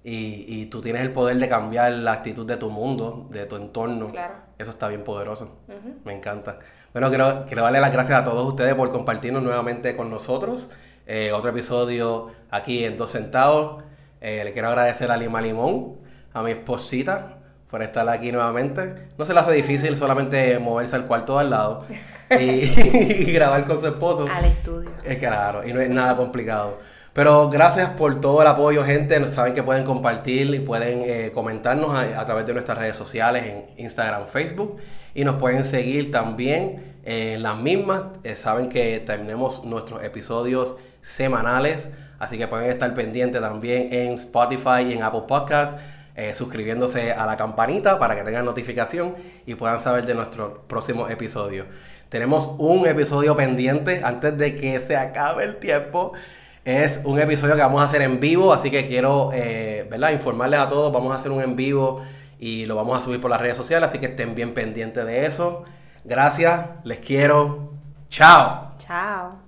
[SPEAKER 1] Y, y tú tienes el poder de cambiar la actitud de tu mundo, de tu entorno.
[SPEAKER 2] Claro.
[SPEAKER 1] Eso está bien poderoso. Me encanta. Bueno, quiero, quiero darle las gracias a todos ustedes por compartirnos nuevamente con nosotros. Eh, otro episodio aquí en Dos Centavos. Eh, le quiero agradecer a Lima Limón, a mi esposita, por estar aquí nuevamente. No se le hace difícil solamente moverse al cuarto de al lado y, y grabar con su esposo.
[SPEAKER 2] Al estudio.
[SPEAKER 1] Es claro, y no es nada complicado. Pero gracias por todo el apoyo, gente. Saben que pueden compartir y pueden eh, comentarnos a, a través de nuestras redes sociales en Instagram, Facebook. Y nos pueden seguir también en las mismas. Eh, saben que tenemos nuestros episodios semanales. Así que pueden estar pendientes también en Spotify y en Apple Podcasts. eh, suscribiéndose a la campanita para que tengan notificación y puedan saber de nuestro próximo episodio. Tenemos un episodio pendiente antes de que se acabe el tiempo. Es un episodio que vamos a hacer en vivo, así que quiero eh, ¿verdad? informarles a todos. Vamos a hacer un en vivo y lo vamos a subir por las redes sociales, así que estén bien pendientes de eso. Gracias, les quiero. Chao.
[SPEAKER 2] Chao.